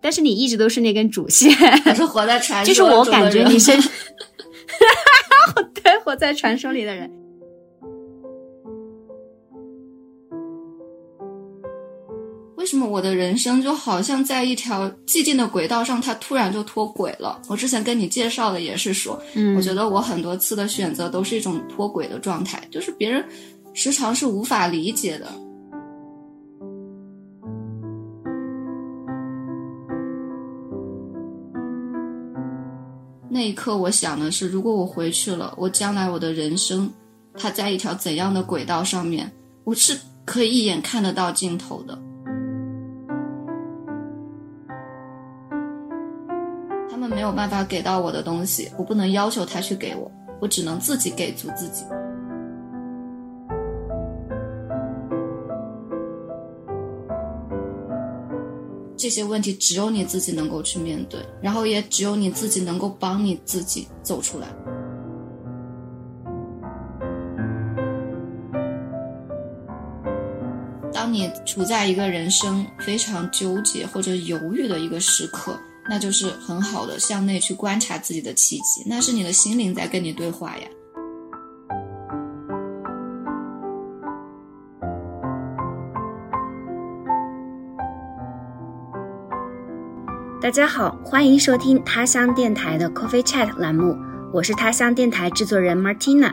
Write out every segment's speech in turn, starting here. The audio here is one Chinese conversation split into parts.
但是你一直都是那根主线，我是活在传说，就是我感觉你是，对，活在传说里的人。为什么我的人生就好像在一条既定的轨道上，它突然就脱轨了？我之前跟你介绍的也是说，嗯，我觉得我很多次的选择都是一种脱轨的状态，就是别人时常是无法理解的。那一刻，我想的是，如果我回去了，我将来我的人生，它在一条怎样的轨道上面，我是可以一眼看得到尽头的。他们没有办法给到我的东西，我不能要求他去给我，我只能自己给足自己。这些问题只有你自己能够去面对，然后也只有你自己能够帮你自己走出来。当你处在一个人生非常纠结或者犹豫的一个时刻，那就是很好的向内去观察自己的契机，那是你的心灵在跟你对话呀。大家好，欢迎收听他乡电台的 Coffee Chat 栏目，我是他乡电台制作人 Martina。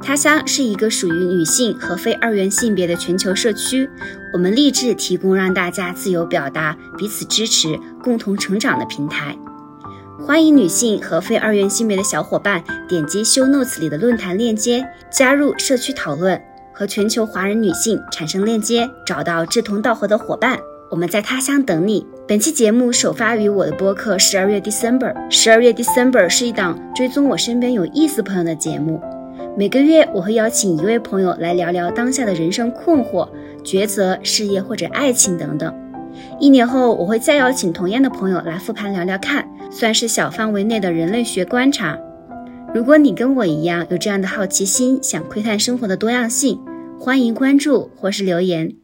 他乡是一个属于女性和非二元性别的全球社区，我们立志提供让大家自由表达、彼此支持、共同成长的平台。欢迎女性和非二元性别的小伙伴点击 Show Notes 里的论坛链接，加入社区讨论，和全球华人女性产生链接，找到志同道合的伙伴。我们在他乡等你。本期节目首发于我的播客《十二月 December》。十二月 December 是一档追踪我身边有意思朋友的节目。每个月我会邀请一位朋友来聊聊当下的人生困惑、抉择、事业或者爱情等等。一年后我会再邀请同样的朋友来复盘聊聊看，算是小范围内的人类学观察。如果你跟我一样有这样的好奇心，想窥探生活的多样性，欢迎关注或是留言。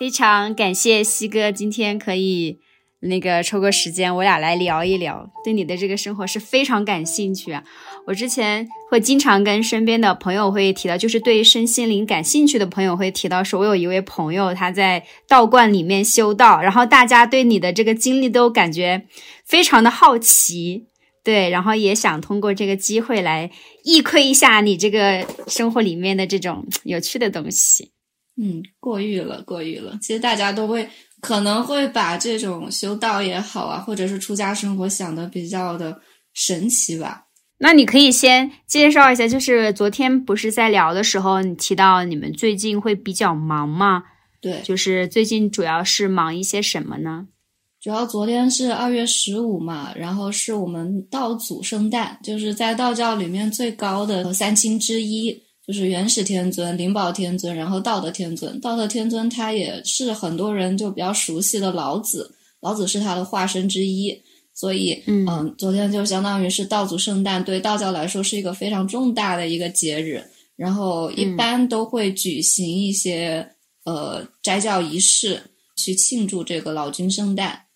非常感谢西哥今天可以那个抽个时间，我俩来聊一聊。对你的这个生活是非常感兴趣啊。我之前会经常跟身边的朋友会提到，就是对身心灵感兴趣的朋友会提到说，我有一位朋友他在道观里面修道，然后大家对你的这个经历都感觉非常的好奇，对，然后也想通过这个机会来一窥一下你这个生活里面的这种有趣的东西。嗯，过誉了，过誉了。其实大家都会可能会把这种修道也好啊，或者是出家生活想的比较的神奇吧。那你可以先介绍一下，就是昨天不是在聊的时候，你提到你们最近会比较忙吗？对，就是最近主要是忙一些什么呢？主要昨天是二月十五嘛，然后是我们道祖圣诞，就是在道教里面最高的三清之一。就是元始天尊、灵宝天尊，然后道德天尊。道德天尊他也是很多人就比较熟悉的老子，老子是他的化身之一。所以，嗯，昨天就相当于是道祖圣诞，对道教来说是一个非常重大的一个节日。然后一般都会举行一些呃斋教仪式去庆祝这个老君圣诞。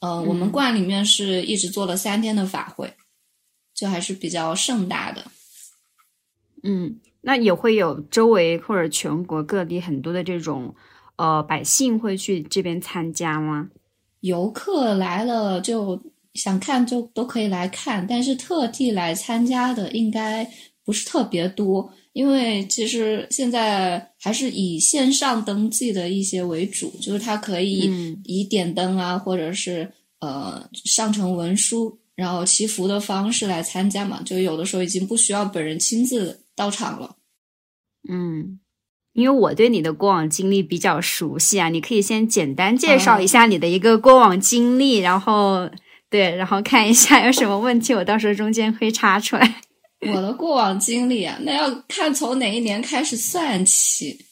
嗯，我们观里面是一直做了三天的法会，就还是比较盛大的。嗯。那也会有周围或者全国各地很多的这种，呃，百姓会去这边参加吗？游客来了就想看就都可以来看，但是特地来参加的应该不是特别多，因为其实现在还是以线上登记的一些为主，就是它可以以点灯啊，或者是呃上传文书，然后祈福的方式来参加嘛，就有的时候已经不需要本人亲自。到场了，嗯，因为我对你的过往经历比较熟悉啊，你可以先简单介绍一下你的一个过往经历，然后对，然后看一下有什么问题，我到时候中间会插出来。我的过往经历啊，那要看从哪一年开始算起。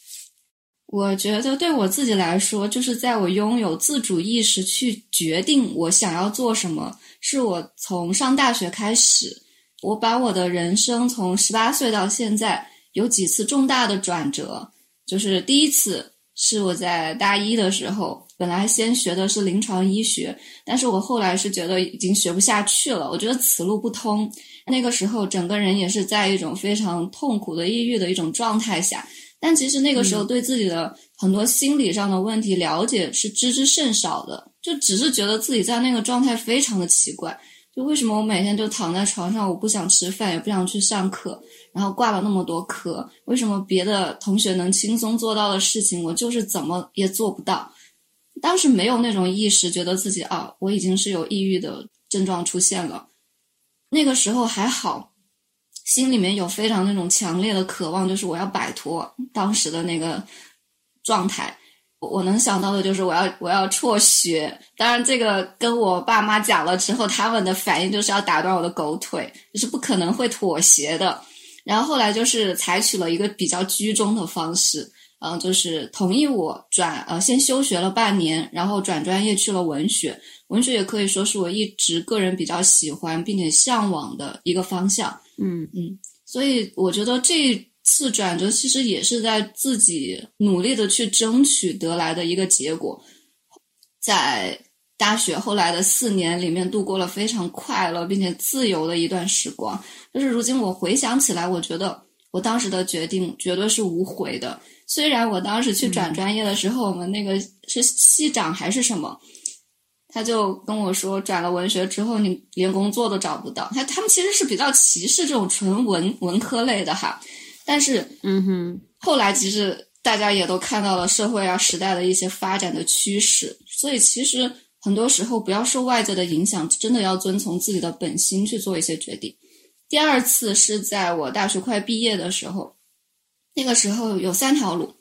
我觉得对我自己来说，就是在我拥有自主意识去决定我想要做什么，是我从上大学开始。我把我的人生从十八岁到现在有几次重大的转折，就是第一次是我在大一的时候，本来先学的是临床医学，但是我后来是觉得已经学不下去了，我觉得此路不通。那个时候整个人也是在一种非常痛苦的抑郁的一种状态下，但其实那个时候对自己的很多心理上的问题了解是知之甚少的，就只是觉得自己在那个状态非常的奇怪。就为什么我每天就躺在床上，我不想吃饭，也不想去上课，然后挂了那么多科，为什么别的同学能轻松做到的事情，我就是怎么也做不到？当时没有那种意识，觉得自己啊，我已经是有抑郁的症状出现了。那个时候还好，心里面有非常那种强烈的渴望，就是我要摆脱当时的那个状态。我能想到的就是我要我要辍学，当然这个跟我爸妈讲了之后，他们的反应就是要打断我的狗腿，就是不可能会妥协的。然后后来就是采取了一个比较居中的方式，嗯，就是同意我转呃先休学了半年，然后转专业去了文学。文学也可以说是我一直个人比较喜欢并且向往的一个方向。嗯嗯，所以我觉得这。次转折其实也是在自己努力的去争取得来的一个结果，在大学后来的四年里面度过了非常快乐并且自由的一段时光。就是如今我回想起来，我觉得我当时的决定绝对是无悔的。虽然我当时去转专业的时候，我们那个是系长还是什么，他就跟我说，转了文学之后你连工作都找不到。他他们其实是比较歧视这种纯文文科类的哈。但是，嗯哼，后来其实大家也都看到了社会啊时代的一些发展的趋势，所以其实很多时候不要受外界的影响，真的要遵从自己的本心去做一些决定。第二次是在我大学快毕业的时候，那个时候有三条路，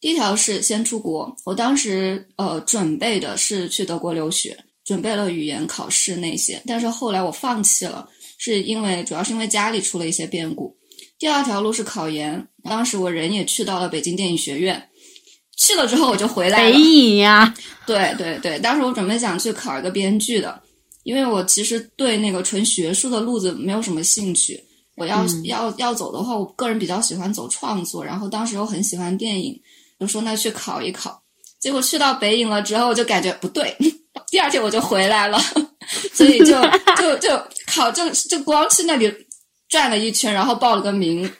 第一条是先出国，我当时呃准备的是去德国留学，准备了语言考试那些，但是后来我放弃了，是因为主要是因为家里出了一些变故。第二条路是考研，当时我人也去到了北京电影学院，去了之后我就回来了。北影呀，对对对，当时我准备想去考一个编剧的，因为我其实对那个纯学术的路子没有什么兴趣。我要要要走的话，我个人比较喜欢走创作，然后当时又很喜欢电影，就说那去考一考。结果去到北影了之后，就感觉不对，第二天我就回来了，所以就就就考就就光去那里。转了一圈，然后报了个名，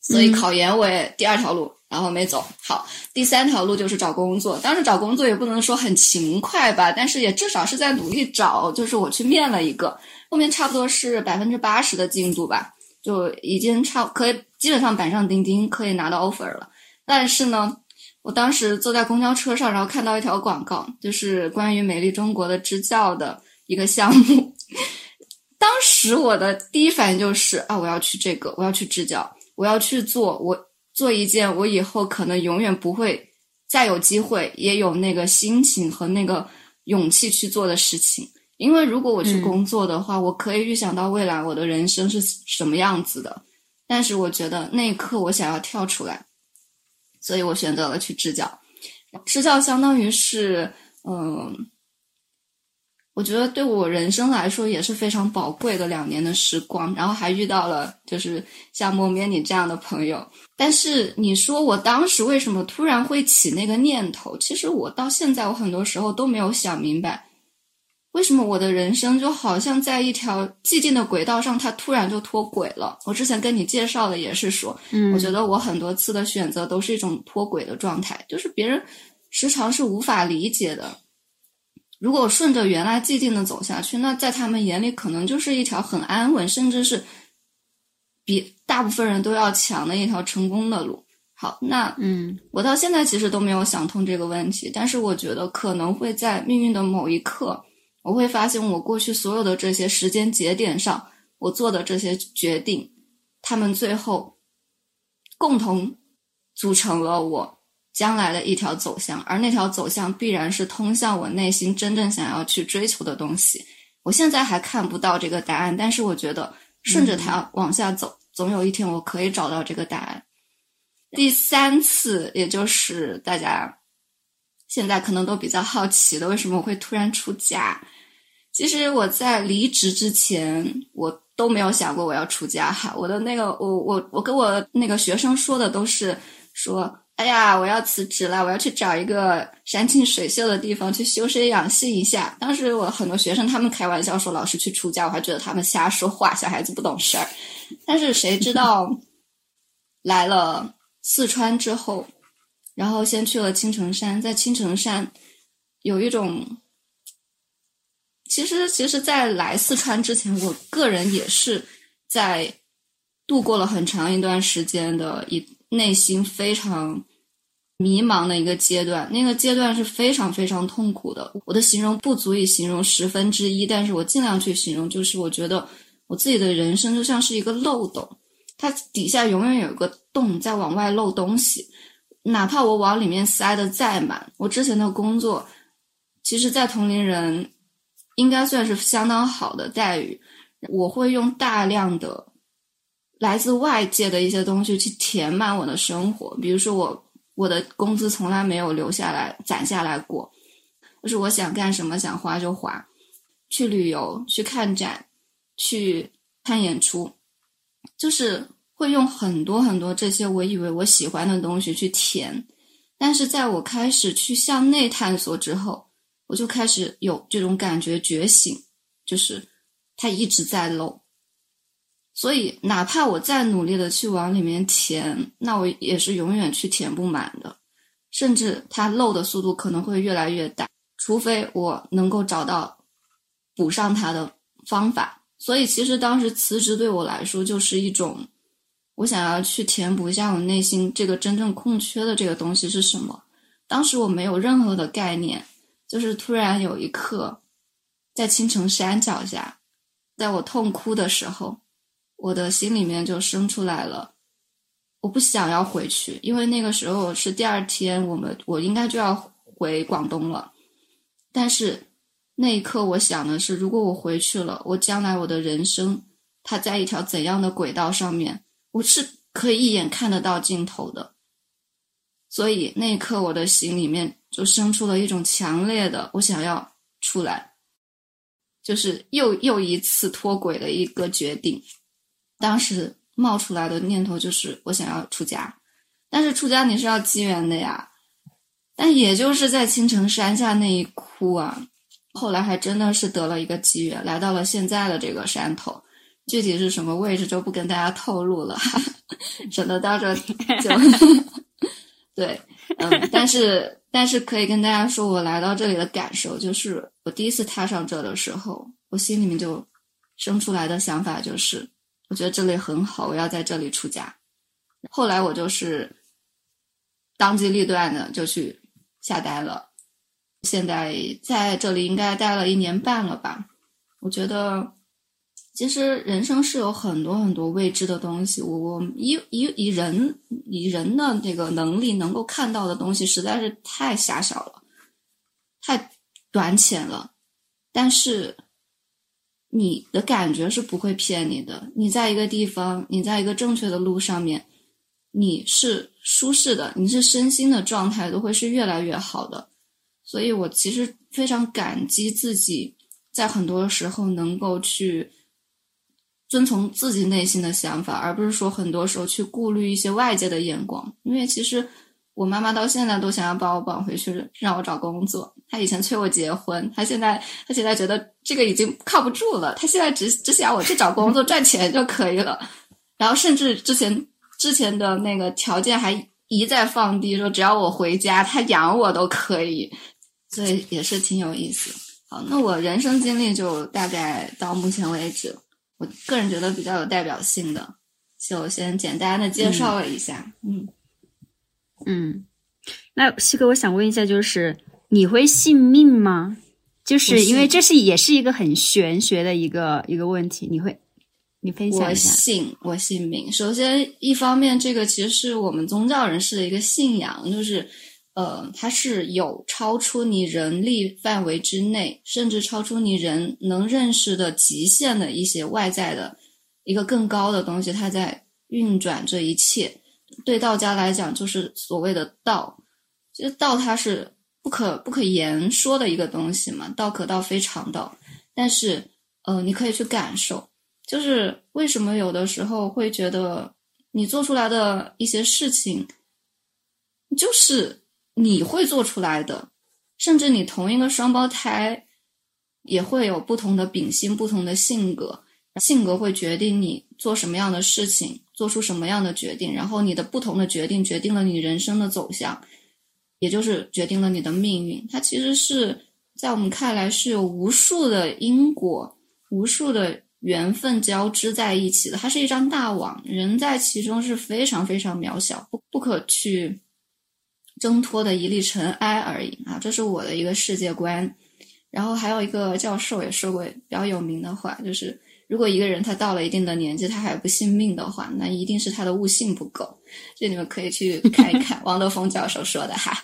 所以考研我也第二条路，然后没走好。第三条路就是找工作，当时找工作也不能说很勤快吧，但是也至少是在努力找。就是我去面了一个，后面差不多是百分之八十的进度吧，就已经差可以基本上板上钉钉，可以拿到 offer 了。但是呢，我当时坐在公交车上，然后看到一条广告，就是关于美丽中国的支教的一个项目。当时我的第一反应就是啊，我要去这个，我要去支教，我要去做，我做一件我以后可能永远不会再有机会，也有那个心情和那个勇气去做的事情。因为如果我去工作的话，我可以预想到未来我的人生是什么样子的。但是我觉得那一刻我想要跳出来，所以我选择了去支教。支教相当于是，嗯。我觉得对我人生来说也是非常宝贵的两年的时光，然后还遇到了就是像莫咩你这样的朋友。但是你说我当时为什么突然会起那个念头？其实我到现在我很多时候都没有想明白，为什么我的人生就好像在一条既定的轨道上，它突然就脱轨了。我之前跟你介绍的也是说，嗯，我觉得我很多次的选择都是一种脱轨的状态，就是别人时常是无法理解的。如果顺着原来既定的走下去，那在他们眼里可能就是一条很安稳，甚至是比大部分人都要强的一条成功的路。好，那嗯，我到现在其实都没有想通这个问题，但是我觉得可能会在命运的某一刻，我会发现我过去所有的这些时间节点上，我做的这些决定，他们最后共同组成了我。将来的一条走向，而那条走向必然是通向我内心真正想要去追求的东西。我现在还看不到这个答案，但是我觉得顺着它往下走，总有一天我可以找到这个答案。第三次，也就是大家现在可能都比较好奇的，为什么我会突然出家？其实我在离职之前，我都没有想过我要出家哈。我的那个，我我我跟我那个学生说的都是说，哎呀，我要辞职了，我要去找一个山清水秀的地方去修身养性一下。当时我很多学生他们开玩笑说老师去出家，我还觉得他们瞎说话，小孩子不懂事儿。但是谁知道来了四川之后，然后先去了青城山，在青城山有一种。其实，其实，在来四川之前，我个人也是在度过了很长一段时间的一内心非常迷茫的一个阶段。那个阶段是非常非常痛苦的。我的形容不足以形容十分之一，但是我尽量去形容，就是我觉得我自己的人生就像是一个漏斗，它底下永远有个洞在往外漏东西，哪怕我往里面塞的再满。我之前的工作，其实，在同龄人。应该算是相当好的待遇。我会用大量的来自外界的一些东西去填满我的生活，比如说我我的工资从来没有留下来攒下来过，就是我想干什么想花就花，去旅游、去看展、去看演出，就是会用很多很多这些我以为我喜欢的东西去填。但是在我开始去向内探索之后，我就开始有这种感觉觉醒，就是它一直在漏，所以哪怕我再努力的去往里面填，那我也是永远去填不满的，甚至它漏的速度可能会越来越大，除非我能够找到补上它的方法。所以其实当时辞职对我来说就是一种，我想要去填补一下我内心这个真正空缺的这个东西是什么。当时我没有任何的概念。就是突然有一刻，在青城山脚下，在我痛哭的时候，我的心里面就生出来了，我不想要回去，因为那个时候是第二天，我们我应该就要回广东了。但是那一刻，我想的是，如果我回去了，我将来我的人生，它在一条怎样的轨道上面，我是可以一眼看得到尽头的。所以那一刻，我的心里面。就生出了一种强烈的我想要出来，就是又又一次脱轨的一个决定。当时冒出来的念头就是我想要出家，但是出家你是要机缘的呀。但也就是在青城山下那一哭啊，后来还真的是得了一个机缘，来到了现在的这个山头。具体是什么位置就不跟大家透露了，省得到时候就 对，嗯，但是。但是可以跟大家说，我来到这里的感受就是，我第一次踏上这的时候，我心里面就生出来的想法就是，我觉得这里很好，我要在这里出家。后来我就是当机立断的就去下单了，现在在这里应该待了一年半了吧，我觉得。其实人生是有很多很多未知的东西，我我以以以人以人的这个能力能够看到的东西实在是太狭小了，太短浅了。但是你的感觉是不会骗你的，你在一个地方，你在一个正确的路上面，你是舒适的，你是身心的状态都会是越来越好的。所以我其实非常感激自己在很多时候能够去。遵从自己内心的想法，而不是说很多时候去顾虑一些外界的眼光。因为其实我妈妈到现在都想要把我绑回去，让我找工作。她以前催我结婚，她现在她现在觉得这个已经靠不住了。她现在只只想我去找工作 赚钱就可以了。然后甚至之前之前的那个条件还一再放低，说只要我回家，她养我都可以。所以也是挺有意思。好，那我人生经历就大概到目前为止。我个人觉得比较有代表性的，就先简单的介绍了一下。嗯嗯，那西哥，我想问一下，就是你会信命吗？就是因为这是也是一个很玄学的一个一个问题，你会你分享一下？我信，我信命。首先，一方面，这个其实是我们宗教人士的一个信仰，就是。呃，它是有超出你人力范围之内，甚至超出你人能认识的极限的一些外在的一个更高的东西，它在运转这一切。对道家来讲，就是所谓的道。其实道它是不可不可言说的一个东西嘛，道可道非常道。但是，呃，你可以去感受，就是为什么有的时候会觉得你做出来的一些事情，就是你会做出来的，甚至你同一个双胞胎也会有不同的秉性、不同的性格，性格会决定你做什么样的事情，做出什么样的决定，然后你的不同的决定决定了你人生的走向，也就是决定了你的命运。它其实是。在我们看来，是有无数的因果、无数的缘分交织在一起的。它是一张大网，人在其中是非常非常渺小、不不可去挣脱的一粒尘埃而已啊！这是我的一个世界观。然后还有一个教授也说过比较有名的话，就是如果一个人他到了一定的年纪他还不信命的话，那一定是他的悟性不够。这你们可以去看一看 王德峰教授说的哈。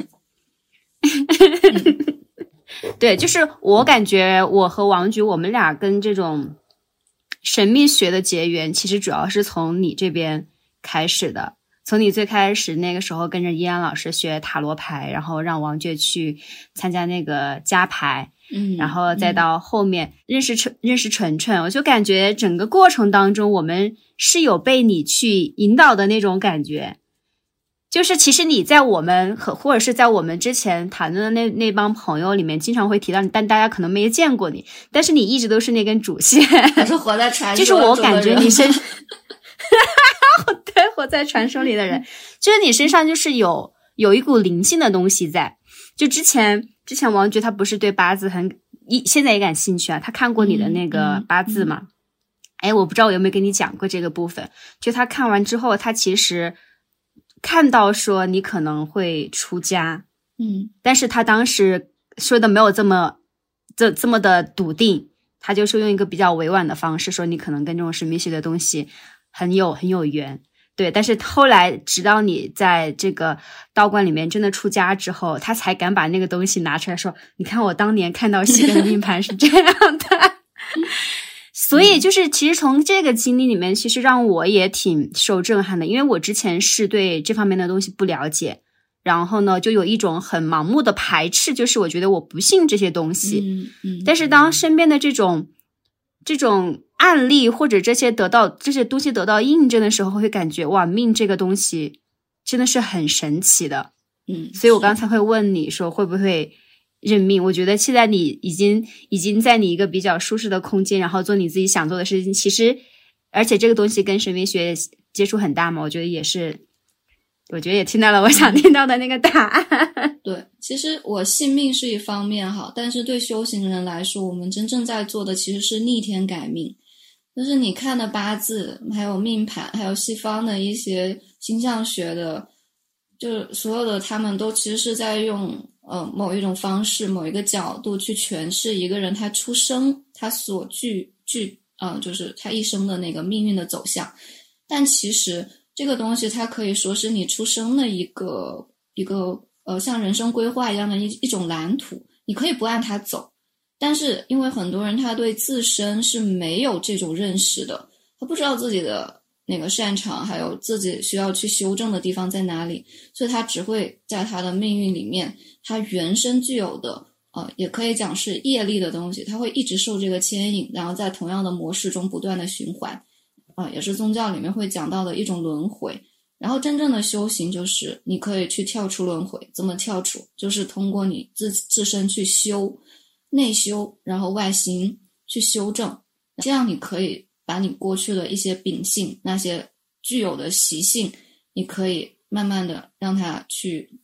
对，就是我感觉我和王菊，我们俩跟这种神秘学的结缘，其实主要是从你这边开始的。从你最开始那个时候跟着依安老师学塔罗牌，然后让王珏去参加那个加牌，嗯，然后再到后面认识纯认识纯纯，我就感觉整个过程当中，我们是有被你去引导的那种感觉。就是其实你在我们和或者是在我们之前谈论的那那帮朋友里面，经常会提到你，但大家可能没见过你。但是你一直都是那根主线，是活在传说。就是我感觉你 身，对，活在传说里的人，就是你身上就是有有一股灵性的东西在。就之前之前王菊他不是对八字很一现在也感兴趣啊，他看过你的那个八字嘛？哎，我不知道我有没有跟你讲过这个部分。就他看完之后，他其实。看到说你可能会出家，嗯，但是他当时说的没有这么这这么的笃定，他就是用一个比较委婉的方式说你可能跟这种神秘学的东西很有很有缘，对。但是后来直到你在这个道观里面真的出家之后，他才敢把那个东西拿出来说，你看我当年看到西的命盘是这样的。所以就是，其实从这个经历里面，其实让我也挺受震撼的，因为我之前是对这方面的东西不了解，然后呢，就有一种很盲目的排斥，就是我觉得我不信这些东西。嗯嗯。但是当身边的这种这种案例或者这些得到这些东西得到印证的时候，会感觉哇，命这个东西真的是很神奇的。嗯。所以我刚才会问你说会不会。认命，我觉得现在你已经已经在你一个比较舒适的空间，然后做你自己想做的事情。其实，而且这个东西跟神秘学接触很大嘛，我觉得也是，我觉得也听到了我想听到的那个答案。对，其实我信命是一方面哈，但是对修行人来说，我们真正在做的其实是逆天改命。就是你看的八字，还有命盘，还有西方的一些星象学的，就是所有的他们都其实是在用。呃，某一种方式，某一个角度去诠释一个人他出生他所具具，嗯，就是他一生的那个命运的走向。但其实这个东西，它可以说是你出生的一个一个呃，像人生规划一样的一一种蓝图。你可以不按它走，但是因为很多人他对自身是没有这种认识的，他不知道自己的。那个擅长，还有自己需要去修正的地方在哪里，所以他只会在他的命运里面，他原生具有的，呃，也可以讲是业力的东西，他会一直受这个牵引，然后在同样的模式中不断的循环，啊，也是宗教里面会讲到的一种轮回。然后真正的修行就是你可以去跳出轮回，怎么跳出？就是通过你自自身去修，内修，然后外形去修正，这样你可以。把你过去的一些秉性、那些具有的习性，你可以慢慢的让它去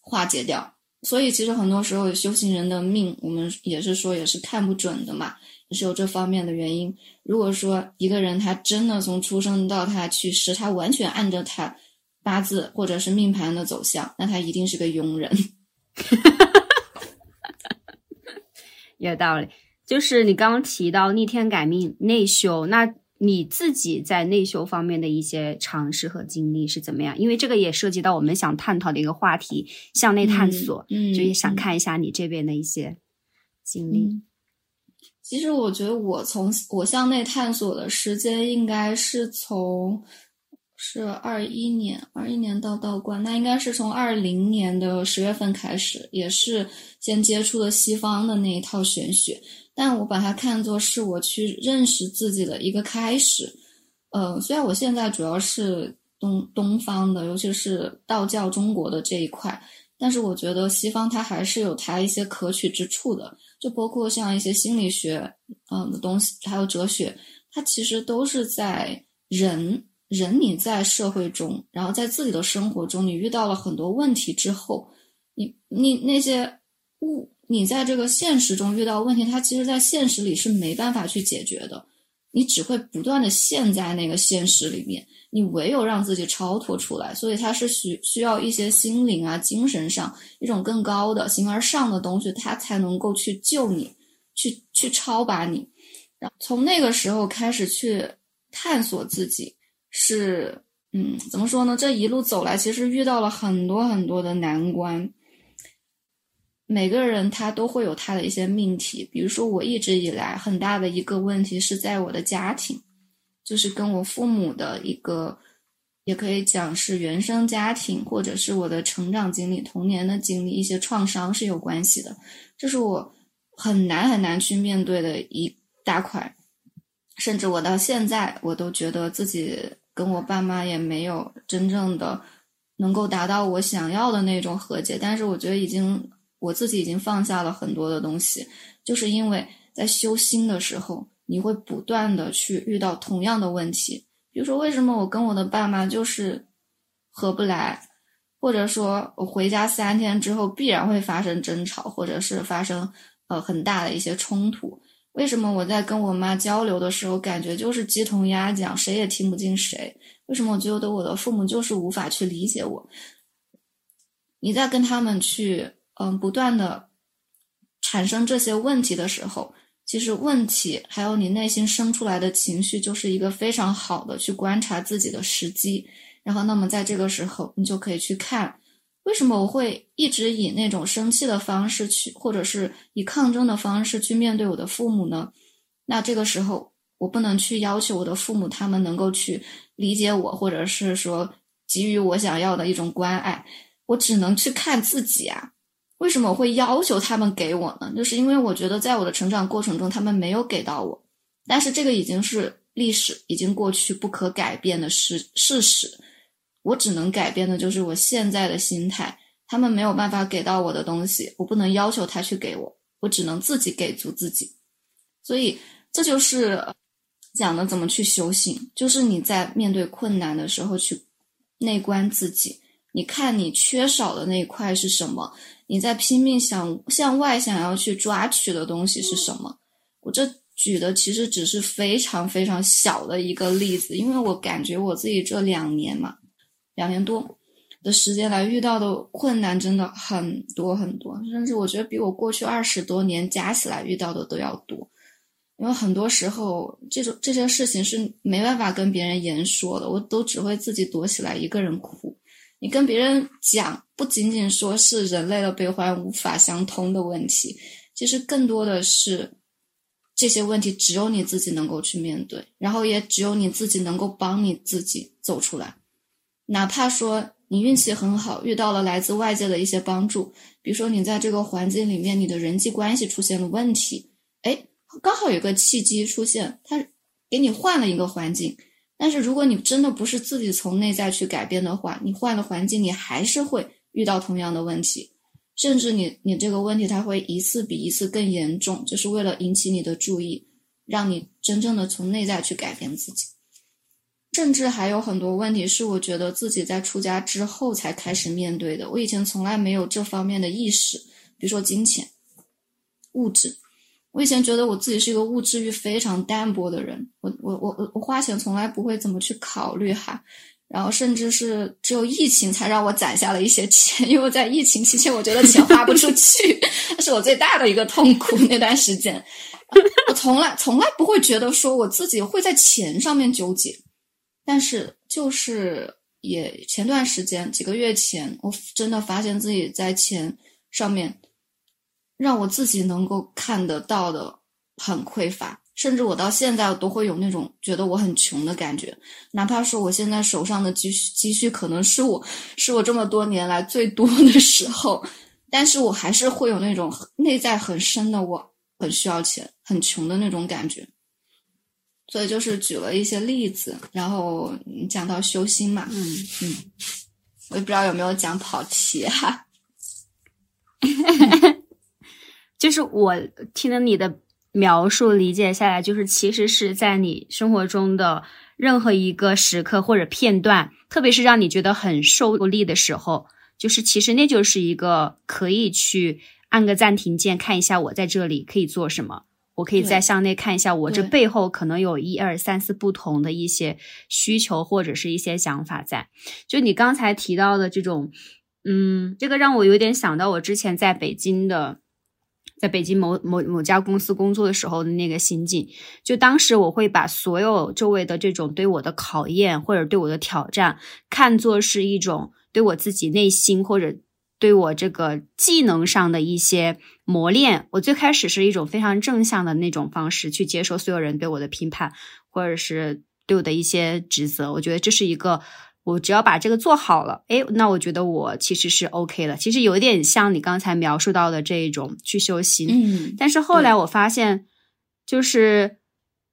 化解掉。所以，其实很多时候修行人的命，我们也是说也是看不准的嘛，也是有这方面的原因。如果说一个人他真的从出生到他去世，他完全按照他八字或者是命盘的走向，那他一定是个庸人。有道理。就是你刚刚提到逆天改命、内修，那你自己在内修方面的一些尝试和经历是怎么样？因为这个也涉及到我们想探讨的一个话题——向内探索。嗯，就是想看一下你这边的一些经历。其实我觉得，我从我向内探索的时间应该是从是二一年，二一年到道观，那应该是从二零年的十月份开始，也是先接触了西方的那一套玄学，但我把它看作是我去认识自己的一个开始。呃，虽然我现在主要是东东方的，尤其是道教中国的这一块，但是我觉得西方它还是有它一些可取之处的，就包括像一些心理学，嗯的东西，还有哲学，它其实都是在人。人你在社会中，然后在自己的生活中，你遇到了很多问题之后，你你那些物，你在这个现实中遇到问题，它其实，在现实里是没办法去解决的，你只会不断的陷在那个现实里面，你唯有让自己超脱出来，所以它是需需要一些心灵啊、精神上一种更高的形而上的东西，它才能够去救你，去去超拔你，然后从那个时候开始去探索自己。是，嗯，怎么说呢？这一路走来，其实遇到了很多很多的难关。每个人他都会有他的一些命题，比如说我一直以来很大的一个问题是在我的家庭，就是跟我父母的一个，也可以讲是原生家庭，或者是我的成长经历、童年的经历一些创伤是有关系的，这是我很难很难去面对的一大块，甚至我到现在我都觉得自己。跟我爸妈也没有真正的能够达到我想要的那种和解，但是我觉得已经我自己已经放下了很多的东西，就是因为在修心的时候，你会不断的去遇到同样的问题，比如说为什么我跟我的爸妈就是合不来，或者说我回家三天之后必然会发生争吵，或者是发生呃很大的一些冲突。为什么我在跟我妈交流的时候，感觉就是鸡同鸭讲，谁也听不进谁？为什么我觉得我的父母就是无法去理解我？你在跟他们去，嗯，不断的产生这些问题的时候，其实问题还有你内心生出来的情绪，就是一个非常好的去观察自己的时机。然后，那么在这个时候，你就可以去看。为什么我会一直以那种生气的方式去，或者是以抗争的方式去面对我的父母呢？那这个时候，我不能去要求我的父母他们能够去理解我，或者是说给予我想要的一种关爱，我只能去看自己啊。为什么我会要求他们给我呢？就是因为我觉得在我的成长过程中，他们没有给到我，但是这个已经是历史，已经过去，不可改变的事事实。我只能改变的就是我现在的心态，他们没有办法给到我的东西，我不能要求他去给我，我只能自己给足自己。所以这就是讲的怎么去修行，就是你在面对困难的时候去内观自己，你看你缺少的那一块是什么，你在拼命想向外想要去抓取的东西是什么。我这举的其实只是非常非常小的一个例子，因为我感觉我自己这两年嘛。两年多的时间来遇到的困难真的很多很多，甚至我觉得比我过去二十多年加起来遇到的都要多。因为很多时候这种这些事情是没办法跟别人言说的，我都只会自己躲起来一个人哭。你跟别人讲，不仅仅说是人类的悲欢无法相通的问题，其实更多的是这些问题只有你自己能够去面对，然后也只有你自己能够帮你自己走出来。哪怕说你运气很好，遇到了来自外界的一些帮助，比如说你在这个环境里面，你的人际关系出现了问题，哎，刚好有个契机出现，他给你换了一个环境。但是如果你真的不是自己从内在去改变的话，你换了环境，你还是会遇到同样的问题，甚至你你这个问题它会一次比一次更严重，就是为了引起你的注意，让你真正的从内在去改变自己。甚至还有很多问题是我觉得自己在出家之后才开始面对的。我以前从来没有这方面的意识，比如说金钱、物质。我以前觉得我自己是一个物质欲非常淡薄的人，我我我我花钱从来不会怎么去考虑哈。然后甚至是只有疫情才让我攒下了一些钱，因为在疫情期间我觉得钱花不出去，那是我最大的一个痛苦。那段时间，我从来从来不会觉得说我自己会在钱上面纠结。但是，就是也前段时间几个月前，我真的发现自己在钱上面，让我自己能够看得到的很匮乏，甚至我到现在都会有那种觉得我很穷的感觉，哪怕说我现在手上的积蓄积蓄可能是我是我这么多年来最多的时候，但是我还是会有那种内在很深的我很需要钱、很穷的那种感觉。所以就是举了一些例子，然后讲到修心嘛，嗯嗯，我也不知道有没有讲跑题哈，就是我听了你的。描述理解下来，就是其实是在你生活中的任何一个时刻或者片段，特别是让你觉得很受力的时候，就是其实那就是一个可以去按个暂停键，看一下我在这里可以做什么，我可以再向内看一下，我这背后可能有一二三四不同的一些需求或者是一些想法在。就你刚才提到的这种，嗯，这个让我有点想到我之前在北京的。在北京某某某家公司工作的时候的那个心境，就当时我会把所有周围的这种对我的考验或者对我的挑战，看作是一种对我自己内心或者对我这个技能上的一些磨练。我最开始是一种非常正向的那种方式去接受所有人对我的评判，或者是对我的一些指责。我觉得这是一个。我只要把这个做好了，哎，那我觉得我其实是 OK 的。其实有一点像你刚才描述到的这一种去修行，嗯。但是后来我发现，就是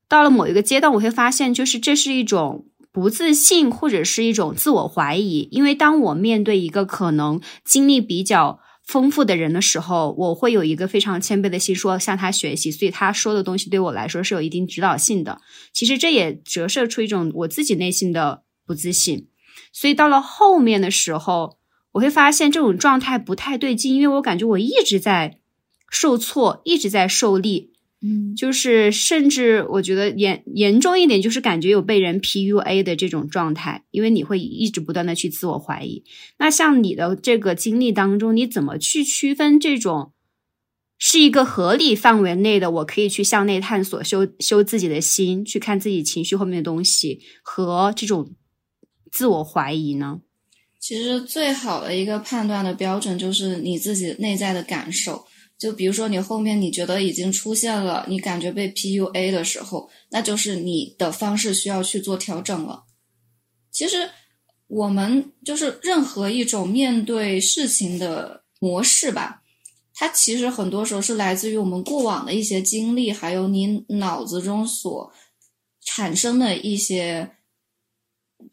到了某一个阶段，我会发现，就是这是一种不自信或者是一种自我怀疑。因为当我面对一个可能经历比较丰富的人的时候，我会有一个非常谦卑的心，说向他学习。所以他说的东西对我来说是有一定指导性的。其实这也折射出一种我自己内心的不自信。所以到了后面的时候，我会发现这种状态不太对劲，因为我感觉我一直在受挫，一直在受力，嗯，就是甚至我觉得严严重一点，就是感觉有被人 PUA 的这种状态，因为你会一直不断的去自我怀疑。那像你的这个经历当中，你怎么去区分这种是一个合理范围内的，我可以去向内探索、修修自己的心，去看自己情绪后面的东西和这种。自我怀疑呢？其实最好的一个判断的标准就是你自己内在的感受。就比如说你后面你觉得已经出现了，你感觉被 PUA 的时候，那就是你的方式需要去做调整了。其实我们就是任何一种面对事情的模式吧，它其实很多时候是来自于我们过往的一些经历，还有你脑子中所产生的一些。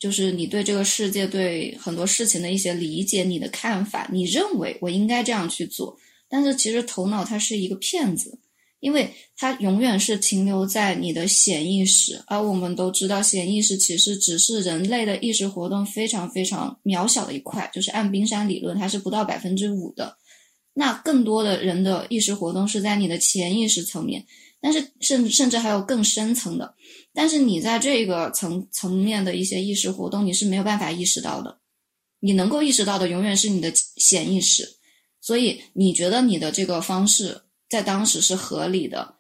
就是你对这个世界、对很多事情的一些理解、你的看法，你认为我应该这样去做，但是其实头脑它是一个骗子，因为它永远是停留在你的潜意识，而我们都知道，潜意识其实只是人类的意识活动非常非常渺小的一块，就是按冰山理论，它是不到百分之五的，那更多的人的意识活动是在你的潜意识层面。但是，甚甚至还有更深层的，但是你在这个层层面的一些意识活动，你是没有办法意识到的。你能够意识到的，永远是你的潜意识。所以，你觉得你的这个方式在当时是合理的，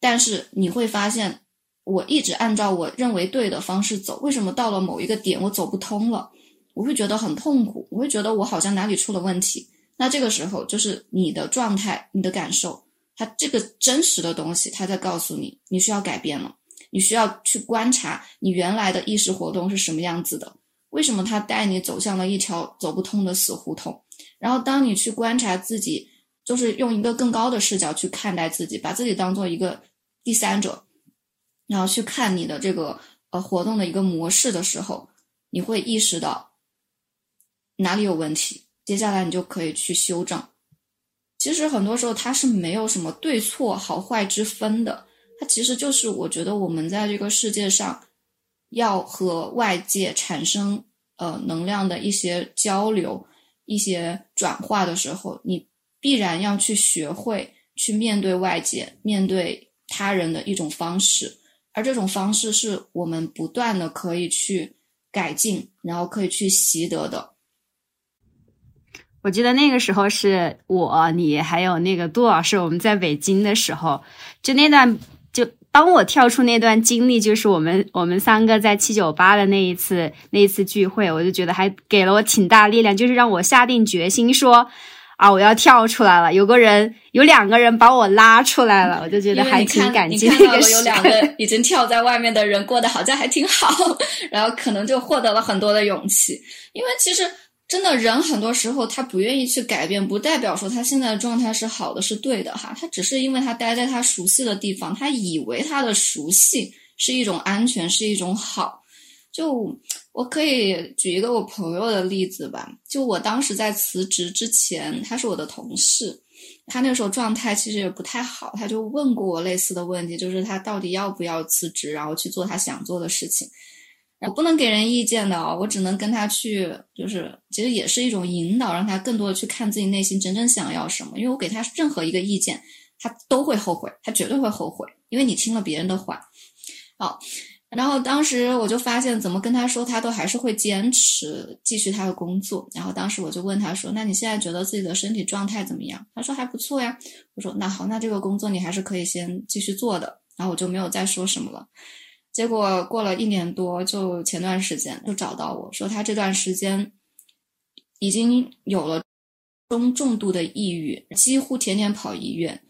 但是你会发现，我一直按照我认为对的方式走，为什么到了某一个点我走不通了？我会觉得很痛苦，我会觉得我好像哪里出了问题。那这个时候，就是你的状态，你的感受。它这个真实的东西，它在告诉你，你需要改变了，你需要去观察你原来的意识活动是什么样子的，为什么它带你走向了一条走不通的死胡同？然后当你去观察自己，就是用一个更高的视角去看待自己，把自己当做一个第三者，然后去看你的这个呃活动的一个模式的时候，你会意识到哪里有问题，接下来你就可以去修正。其实很多时候它是没有什么对错好坏之分的，它其实就是我觉得我们在这个世界上要和外界产生呃能量的一些交流、一些转化的时候，你必然要去学会去面对外界、面对他人的一种方式，而这种方式是我们不断的可以去改进，然后可以去习得的。我记得那个时候是我、你还有那个杜老师，我们在北京的时候，就那段，当我跳出那段经历，就是我们我们三个在七九八的那一次那一次聚会，我就觉得还给了我挺大力量，就是让我下定决心说啊，我要跳出来了，有个人有两个人把我拉出来了，我就觉得还挺感激那个有两个已经跳在外面的人过得好像还挺好，然后可能就获得了很多的勇气。因为其实真的人很多时候他不愿意去改变，不代表说他现在的状态是好的是对的哈，他只是因为他待在他熟悉的地方，他以为他的熟悉是一种安全，是一种好。就我可以举一个我朋友的例子吧，就我当时在辞职之前，他是我的同事，他那时候状态其实也不太好，他就问过我类似的问题，就是他到底要不要辞职，然后去做他想做的事情。我不能给人意见的，我只能跟他去，就是其实也是一种引导，让他更多的去看自己内心真正想要什么。因为我给他任何一个意见，他都会后悔，他绝对会后悔，因为你听了别人的话。好。然后当时我就发现，怎么跟他说，他都还是会坚持继续他的工作。然后当时我就问他说：“那你现在觉得自己的身体状态怎么样？”他说：“还不错呀。”我说：“那好，那这个工作你还是可以先继续做的。”然后我就没有再说什么了。结果过了一年多，就前段时间就找到我说，他这段时间已经有了中重度的抑郁，几乎天天跑医院。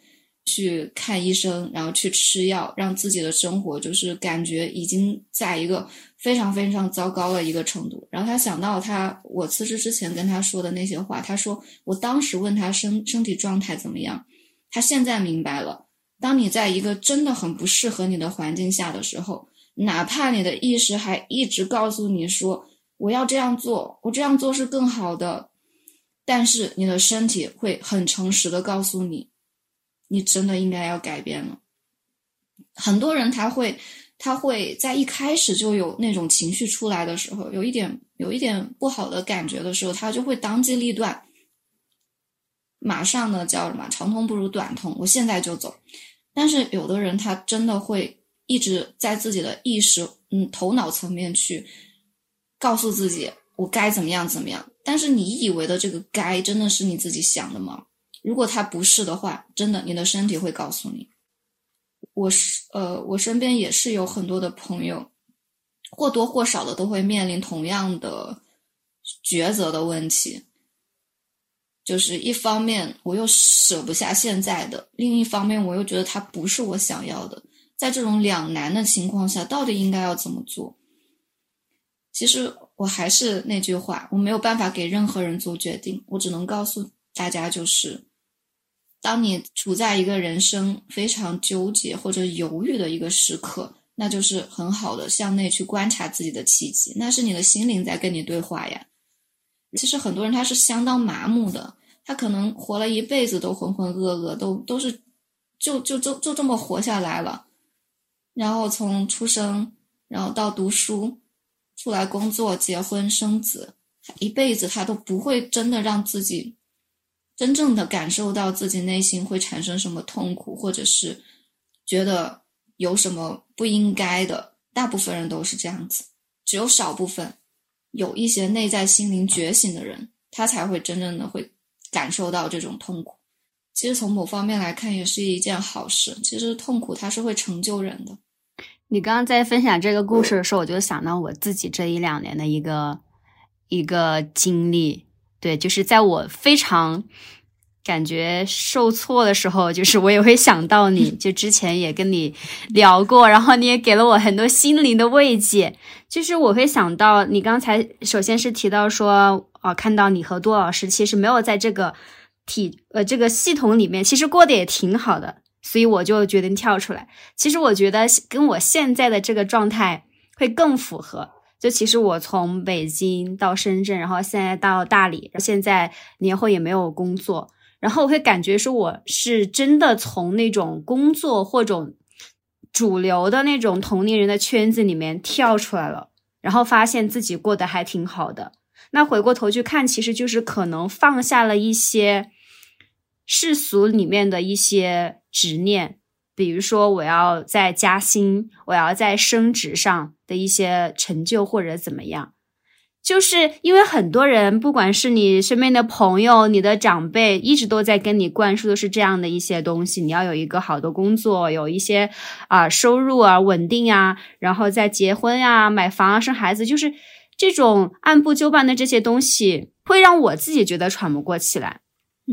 去看医生，然后去吃药，让自己的生活就是感觉已经在一个非常非常糟糕的一个程度。然后他想到他我辞职之前跟他说的那些话，他说我当时问他身身体状态怎么样，他现在明白了。当你在一个真的很不适合你的环境下的时候，哪怕你的意识还一直告诉你说我要这样做，我这样做是更好的，但是你的身体会很诚实的告诉你。你真的应该要改变了。很多人他会，他会在一开始就有那种情绪出来的时候，有一点有一点不好的感觉的时候，他就会当机立断，马上呢叫什么“长痛不如短痛”，我现在就走。但是有的人他真的会一直在自己的意识、嗯头脑层面去告诉自己我该怎么样怎么样。但是你以为的这个“该”，真的是你自己想的吗？如果他不是的话，真的，你的身体会告诉你。我是呃，我身边也是有很多的朋友，或多或少的都会面临同样的抉择的问题。就是一方面我又舍不下现在的，另一方面我又觉得它不是我想要的。在这种两难的情况下，到底应该要怎么做？其实我还是那句话，我没有办法给任何人做决定，我只能告诉大家就是。当你处在一个人生非常纠结或者犹豫的一个时刻，那就是很好的向内去观察自己的契机，那是你的心灵在跟你对话呀。其实很多人他是相当麻木的，他可能活了一辈子都浑浑噩噩，都都是就就就就这么活下来了。然后从出生，然后到读书，出来工作、结婚、生子，一辈子他都不会真的让自己。真正的感受到自己内心会产生什么痛苦，或者是觉得有什么不应该的，大部分人都是这样子，只有少部分有一些内在心灵觉醒的人，他才会真正的会感受到这种痛苦。其实从某方面来看，也是一件好事。其实痛苦它是会成就人的。你刚刚在分享这个故事的时候，我就想到我自己这一两年的一个一个经历。对，就是在我非常感觉受挫的时候，就是我也会想到你，就之前也跟你聊过，然后你也给了我很多心灵的慰藉。就是我会想到你刚才首先是提到说，啊，看到你和杜老师其实没有在这个体呃这个系统里面，其实过得也挺好的，所以我就决定跳出来。其实我觉得跟我现在的这个状态会更符合。就其实我从北京到深圳，然后现在到大理，现在年后也没有工作，然后我会感觉说我是真的从那种工作或者主流的那种同龄人的圈子里面跳出来了，然后发现自己过得还挺好的。那回过头去看，其实就是可能放下了一些世俗里面的一些执念。比如说，我要在加薪，我要在升职上的一些成就或者怎么样，就是因为很多人，不管是你身边的朋友、你的长辈，一直都在跟你灌输的是这样的一些东西：你要有一个好的工作，有一些啊收入啊稳定呀，然后再结婚呀、买房啊、生孩子，就是这种按部就班的这些东西，会让我自己觉得喘不过气来。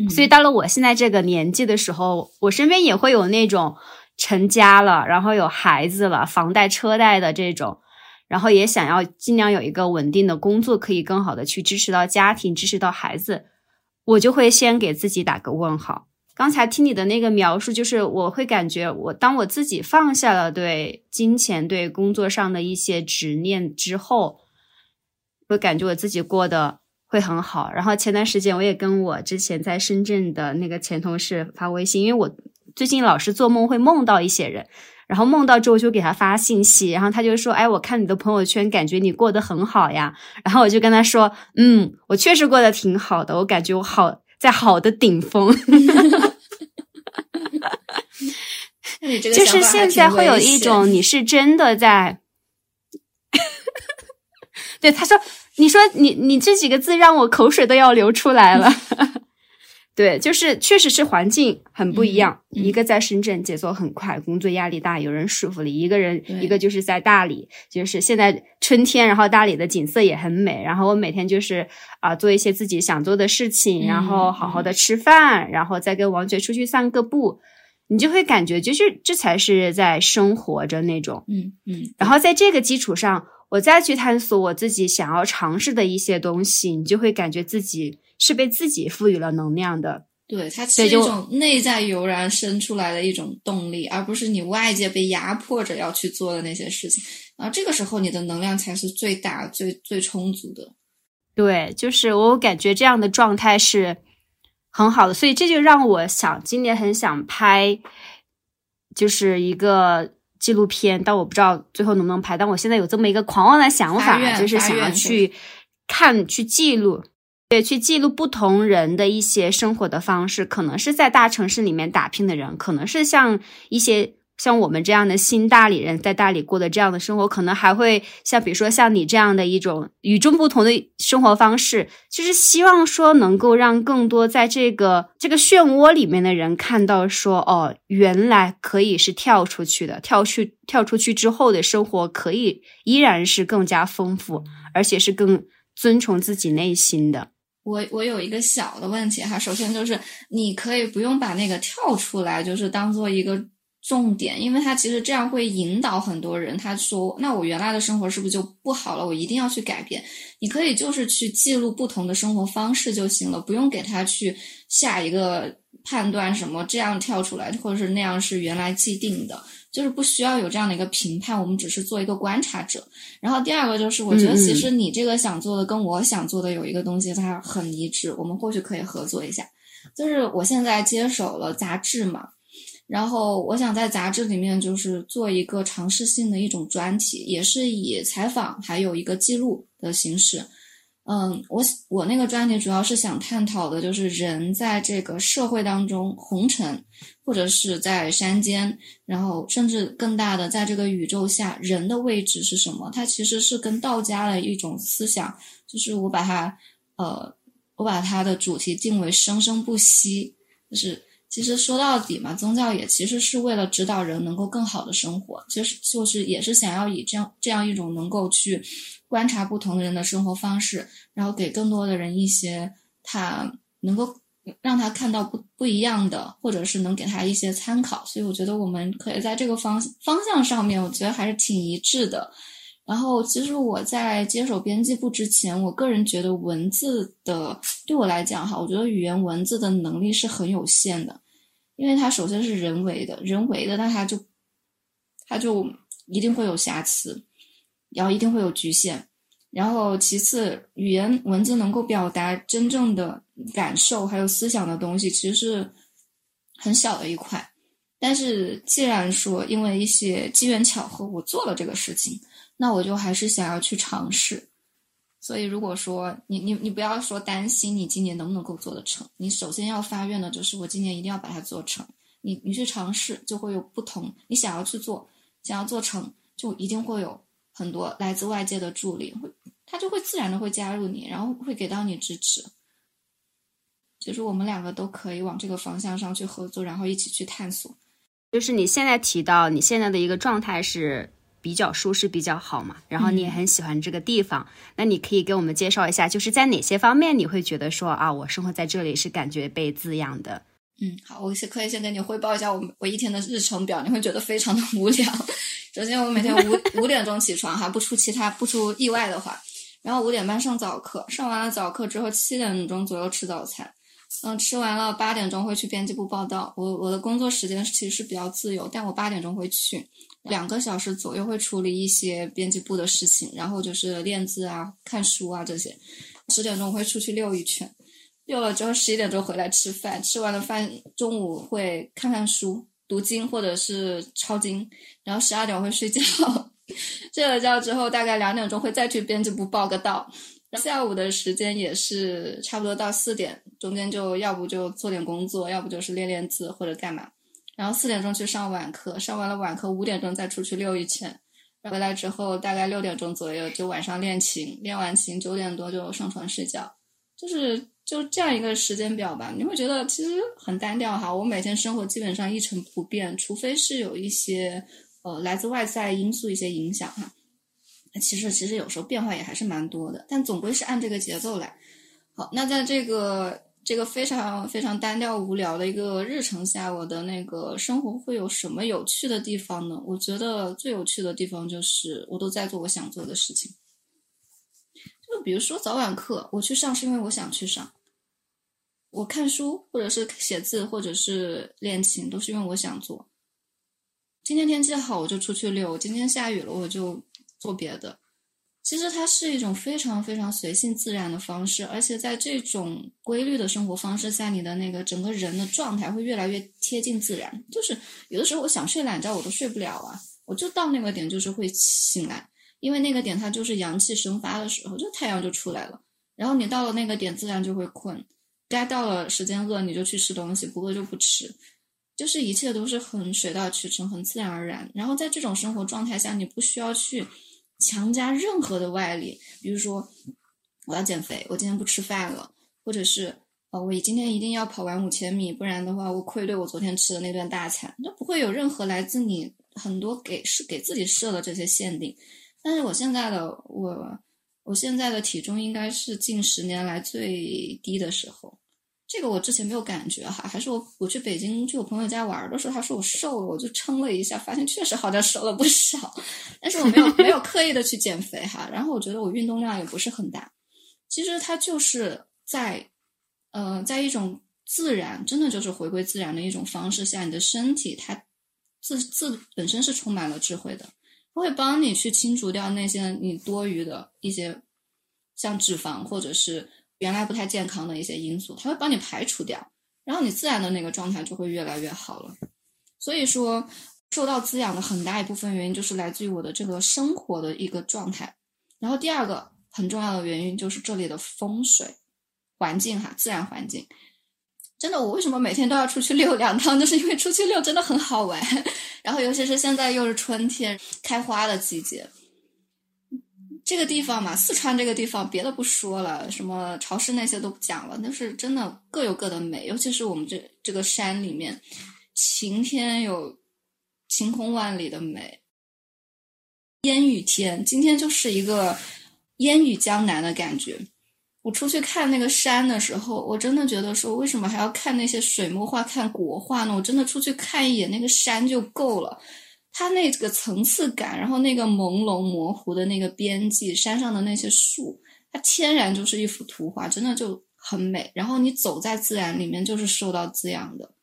所以到了我现在这个年纪的时候，我身边也会有那种成家了，然后有孩子了，房贷车贷的这种，然后也想要尽量有一个稳定的工作，可以更好的去支持到家庭，支持到孩子，我就会先给自己打个问号。刚才听你的那个描述，就是我会感觉我当我自己放下了对金钱、对工作上的一些执念之后，我感觉我自己过得会很好。然后前段时间我也跟我之前在深圳的那个前同事发微信，因为我最近老是做梦会梦到一些人，然后梦到之后就给他发信息，然后他就说：“哎，我看你的朋友圈，感觉你过得很好呀。”然后我就跟他说：“嗯，我确实过得挺好的，我感觉我好。”在好的顶峰，就是现在会有一种你是真的在，对他说：“你说你你这几个字让我口水都要流出来了。”对，就是确实是环境很不一样。一个在深圳节奏很快，工作压力大，有人束缚你；一个人，一个就是在大理，就是现在春天，然后大理的景色也很美。然后我每天就是啊，做一些自己想做的事情，然后好好的吃饭，然后再跟王爵出去散个步，你就会感觉就是这才是在生活着那种。嗯嗯。然后在这个基础上，我再去探索我自己想要尝试的一些东西，你就会感觉自己。是被自己赋予了能量的，对它是一种内在油然生出来的一种动力，而不是你外界被压迫着要去做的那些事情。然后这个时候，你的能量才是最大、最最充足的。对，就是我感觉这样的状态是很好的，所以这就让我想今年很想拍，就是一个纪录片，但我不知道最后能不能拍。但我现在有这么一个狂妄的想法，就是想要去看、去记录。对，去记录不同人的一些生活的方式，可能是在大城市里面打拼的人，可能是像一些像我们这样的新大理人在大理过的这样的生活，可能还会像比如说像你这样的一种与众不同的生活方式，就是希望说能够让更多在这个这个漩涡里面的人看到说，哦，原来可以是跳出去的，跳去跳出去之后的生活可以依然是更加丰富，而且是更遵从自己内心的。我我有一个小的问题哈，首先就是你可以不用把那个跳出来，就是当做一个重点，因为他其实这样会引导很多人。他说：“那我原来的生活是不是就不好了？我一定要去改变。”你可以就是去记录不同的生活方式就行了，不用给他去下一个判断，什么这样跳出来，或者是那样是原来既定的。就是不需要有这样的一个评判，我们只是做一个观察者。然后第二个就是，我觉得其实你这个想做的跟我想做的有一个东西，它很一致，我们或许可以合作一下。就是我现在接手了杂志嘛，然后我想在杂志里面就是做一个尝试性的一种专题，也是以采访还有一个记录的形式。嗯，我我那个专题主要是想探讨的就是人在这个社会当中，红尘或者是在山间，然后甚至更大的在这个宇宙下，人的位置是什么？它其实是跟道家的一种思想，就是我把它，呃，我把它的主题定为生生不息。就是其实说到底嘛，宗教也其实是为了指导人能够更好的生活，其实就是也是想要以这样这样一种能够去。观察不同的人的生活方式，然后给更多的人一些他能够让他看到不不一样的，或者是能给他一些参考。所以我觉得我们可以在这个方方向上面，我觉得还是挺一致的。然后其实我在接手编辑部之前，我个人觉得文字的对我来讲哈，我觉得语言文字的能力是很有限的，因为它首先是人为的，人为的，那它就它就一定会有瑕疵。然后一定会有局限，然后其次，语言文字能够表达真正的感受还有思想的东西，其实是很小的一块。但是既然说因为一些机缘巧合我做了这个事情，那我就还是想要去尝试。所以如果说你你你不要说担心你今年能不能够做得成，你首先要发愿的就是我今年一定要把它做成。你你去尝试就会有不同，你想要去做，想要做成就一定会有。很多来自外界的助力，会他就会自然的会加入你，然后会给到你支持。其实我们两个都可以往这个方向上去合作，然后一起去探索。就是你现在提到你现在的一个状态是比较舒适、比较好嘛。然后你也很喜欢这个地方，那你可以给我们介绍一下，就是在哪些方面你会觉得说啊，我生活在这里是感觉被滋养的。嗯，好，我先可以先给你汇报一下我我一天的日程表，你会觉得非常的无聊。首先，我每天五五点钟起床哈，不出其他不出意外的话，然后五点半上早课，上完了早课之后七点钟左右吃早餐，嗯，吃完了八点钟会去编辑部报道。我我的工作时间其实是比较自由，但我八点钟会去，两个小时左右会处理一些编辑部的事情，然后就是练字啊、看书啊这些。十点钟会出去溜一圈。溜了之后，十一点钟回来吃饭，吃完了饭，中午会看看书、读经或者是抄经，然后十二点会睡觉，睡了觉之后，大概两点钟会再去编辑部报个到。下午的时间也是差不多到四点，中间就要不就做点工作，要不就是练练字或者干嘛。然后四点钟去上晚课，上完了晚课五点钟再出去溜一圈，回来之后大概六点钟左右就晚上练琴，练完琴九点多就上床睡觉，就是。就这样一个时间表吧，你会觉得其实很单调哈。我每天生活基本上一成不变，除非是有一些呃来自外在因素一些影响哈。其实其实有时候变化也还是蛮多的，但总归是按这个节奏来。好，那在这个这个非常非常单调无聊的一个日程下，我的那个生活会有什么有趣的地方呢？我觉得最有趣的地方就是我都在做我想做的事情。就比如说早晚课，我去上是因为我想去上；我看书，或者是写字，或者是练琴，都是因为我想做。今天天气好，我就出去溜；今天下雨了，我就做别的。其实它是一种非常非常随性自然的方式，而且在这种规律的生活方式下，你的那个整个人的状态会越来越贴近自然。就是有的时候我想睡懒觉，我都睡不了啊，我就到那个点就是会醒来。因为那个点它就是阳气生发的时候，就太阳就出来了。然后你到了那个点，自然就会困。该到了时间饿，你就去吃东西；不饿就不吃。就是一切都是很水到渠成，很自然而然。然后在这种生活状态下，你不需要去强加任何的外力，比如说我要减肥，我今天不吃饭了，或者是呃我今天一定要跑完五千米，不然的话我愧对我昨天吃的那顿大餐。那不会有任何来自你很多给是给自己设的这些限定。但是我现在的我，我现在的体重应该是近十年来最低的时候，这个我之前没有感觉哈，还是我我去北京去我朋友家玩的时候，他说我瘦了，我就称了一下，发现确实好像瘦了不少，是我没有没有刻意的去减肥哈，然后我觉得我运动量也不是很大，其实它就是在，呃，在一种自然，真的就是回归自然的一种方式下，你的身体它自自本身是充满了智慧的。它会帮你去清除掉那些你多余的一些，像脂肪或者是原来不太健康的一些因素，它会帮你排除掉，然后你自然的那个状态就会越来越好了。所以说，受到滋养的很大一部分原因就是来自于我的这个生活的一个状态。然后第二个很重要的原因就是这里的风水环境哈，自然环境。真的，我为什么每天都要出去溜两趟？就是因为出去溜真的很好玩。然后，尤其是现在又是春天开花的季节，这个地方嘛，四川这个地方，别的不说了，什么潮湿那些都不讲了，那是真的各有各的美。尤其是我们这这个山里面，晴天有晴空万里的美，烟雨天，今天就是一个烟雨江南的感觉。我出去看那个山的时候，我真的觉得说，为什么还要看那些水墨画、看国画呢？我真的出去看一眼那个山就够了，它那个层次感，然后那个朦胧模糊的那个边际，山上的那些树，它天然就是一幅图画，真的就很美。然后你走在自然里面，就是受到滋养的，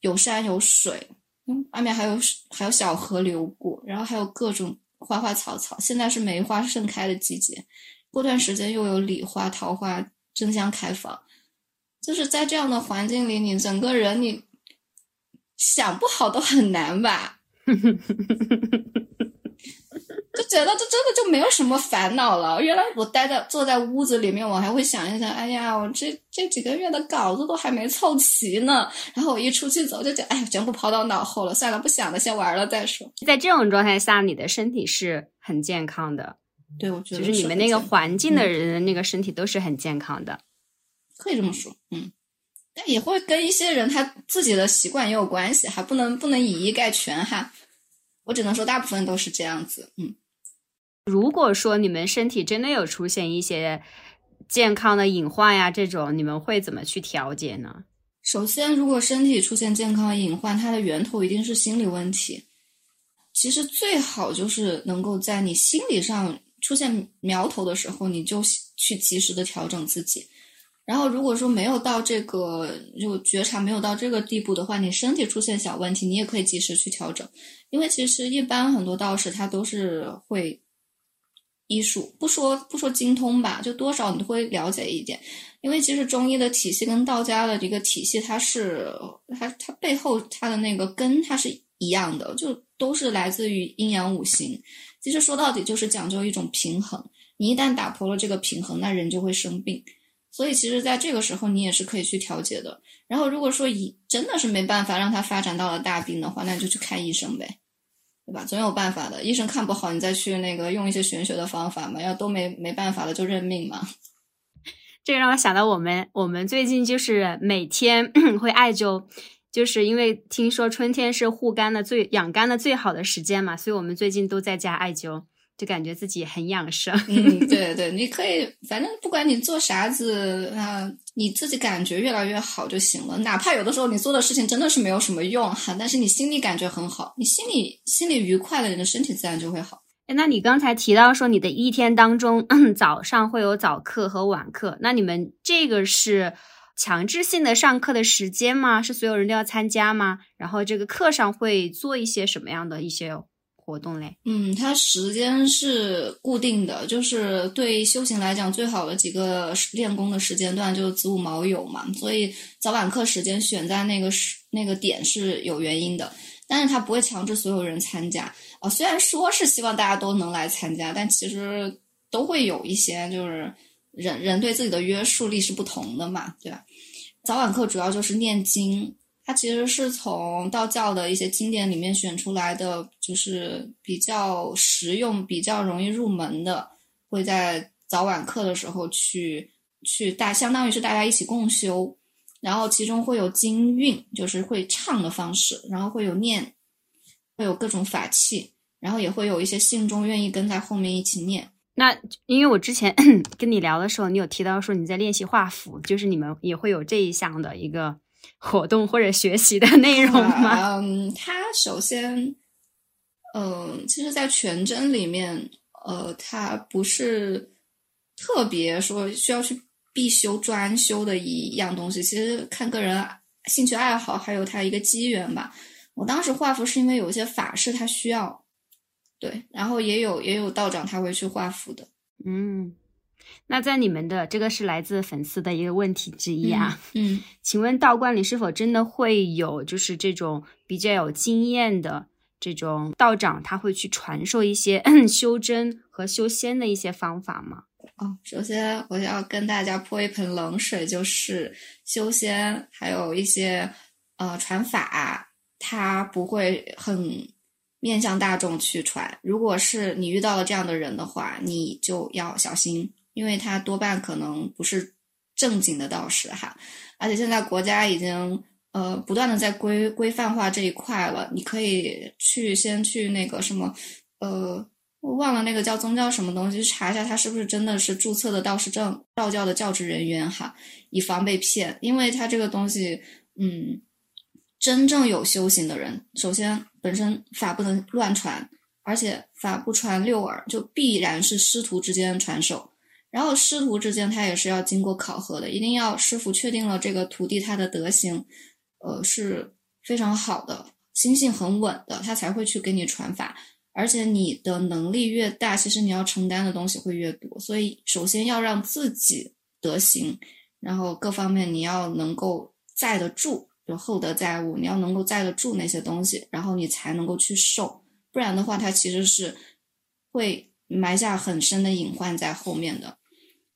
有山有水，嗯，外面还有还有小河流过，然后还有各种花花草草。现在是梅花盛开的季节。过段时间又有李花、桃花争相开放，就是在这样的环境里，你整个人你想不好都很难吧？就觉得这真的就没有什么烦恼了。原来我待在坐在屋子里面，我还会想一想，哎呀，我这这几个月的稿子都还没凑齐呢。然后我一出去走，就觉哎，全部抛到脑后了，算了，不想了，先玩了再说。在这种状态下，你的身体是很健康的。对，我觉得就是你们那个环境的人，那个身体都是很健康的，可以这么说，嗯，但也会跟一些人他自己的习惯也有关系，还不能不能以一概全哈。我我只能说大部分都是这样子。嗯，如果说你们身体真的有出现一些健康的隐患呀，这种你们会怎么去调节呢？首先，如果身体出现健康隐患，它的源头一定是心理问题。其实最好就是能够在你心理上出现苗头的时候，你就去及时的调整自己。然后，如果说没有到这个就觉察没有到这个地步的话，你身体出现小问题，你也可以及时去调整。因为其实一般很多道士他都是会医术，不说不说精通吧，就多少你会了解一点。因为其实中医的体系跟道家的这个体系，它是它它背后它的那个根它是一样的，就都是来自于阴阳五行。其实说到底就是讲究一种平衡。你一旦打破了这个平衡，那人就会生病。所以，其实，在这个时候，你也是可以去调节的。然后，如果说以真的是没办法让它发展到了大病的话，那就去看医生呗，对吧？总有办法的。医生看不好，你再去那个用一些玄学的方法嘛。要都没没办法了，就认命嘛。这个让我想到我们，我们最近就是每天 会艾灸，就是因为听说春天是护肝的最养肝的最好的时间嘛，所以我们最近都在家艾灸。就感觉自己很养生。嗯，对对，你可以，反正不管你做啥子啊，你自己感觉越来越好就行了。哪怕有的时候你做的事情真的是没有什么用哈，但是你心里感觉很好，你心里心里愉快了，你的身体自然就会好。哎，那你刚才提到说你的一天当中早上会有早课和晚课，那你们这个是强制性的上课的时间吗？是所有人都要参加吗？然后这个课上会做一些什么样的一些？活动嘞，嗯，它时间是固定的，就是对修行来讲，最好的几个练功的时间段就是子午卯酉嘛，所以早晚课时间选在那个时那个点是有原因的，但是他不会强制所有人参加啊。虽然说是希望大家都能来参加，但其实都会有一些就是人人对自己的约束力是不同的嘛，对吧？早晚课主要就是念经。它其实是从道教的一些经典里面选出来的，就是比较实用、比较容易入门的，会在早晚课的时候去去大，相当于是大家一起共修，然后其中会有经韵，就是会唱的方式，然后会有念，会有各种法器，然后也会有一些信众愿意跟在后面一起念。那因为我之前 跟你聊的时候，你有提到说你在练习画符，就是你们也会有这一项的一个。活动或者学习的内容吗？嗯，它首先，嗯，其实，在全真里面，呃，它不是特别说需要去必修专修的一样东西。其实看个人兴趣爱好，还有他一个机缘吧。我当时画符是因为有一些法事他需要，对，然后也有也有道长他会去画符的，嗯。那在你们的这个是来自粉丝的一个问题之一啊，嗯，请问道观里是否真的会有就是这种比较有经验的这种道长，他会去传授一些 修真和修仙的一些方法吗？哦，首先我要跟大家泼一盆冷水，就是修仙还有一些呃传法，他不会很面向大众去传。如果是你遇到了这样的人的话，你就要小心。因为他多半可能不是正经的道士哈，而且现在国家已经呃不断的在规规范化这一块了。你可以去先去那个什么呃，我忘了那个叫宗教什么东西，查一下他是不是真的是注册的道士证，道教的教职人员哈，以防被骗。因为他这个东西，嗯，真正有修行的人，首先本身法不能乱传，而且法不传六耳，就必然是师徒之间传授。然后师徒之间，他也是要经过考核的，一定要师傅确定了这个徒弟他的德行，呃是非常好的，心性很稳的，他才会去给你传法。而且你的能力越大，其实你要承担的东西会越多。所以首先要让自己德行，然后各方面你要能够载得住，就厚德载物，你要能够载得住那些东西，然后你才能够去受。不然的话，它其实是会埋下很深的隐患在后面的。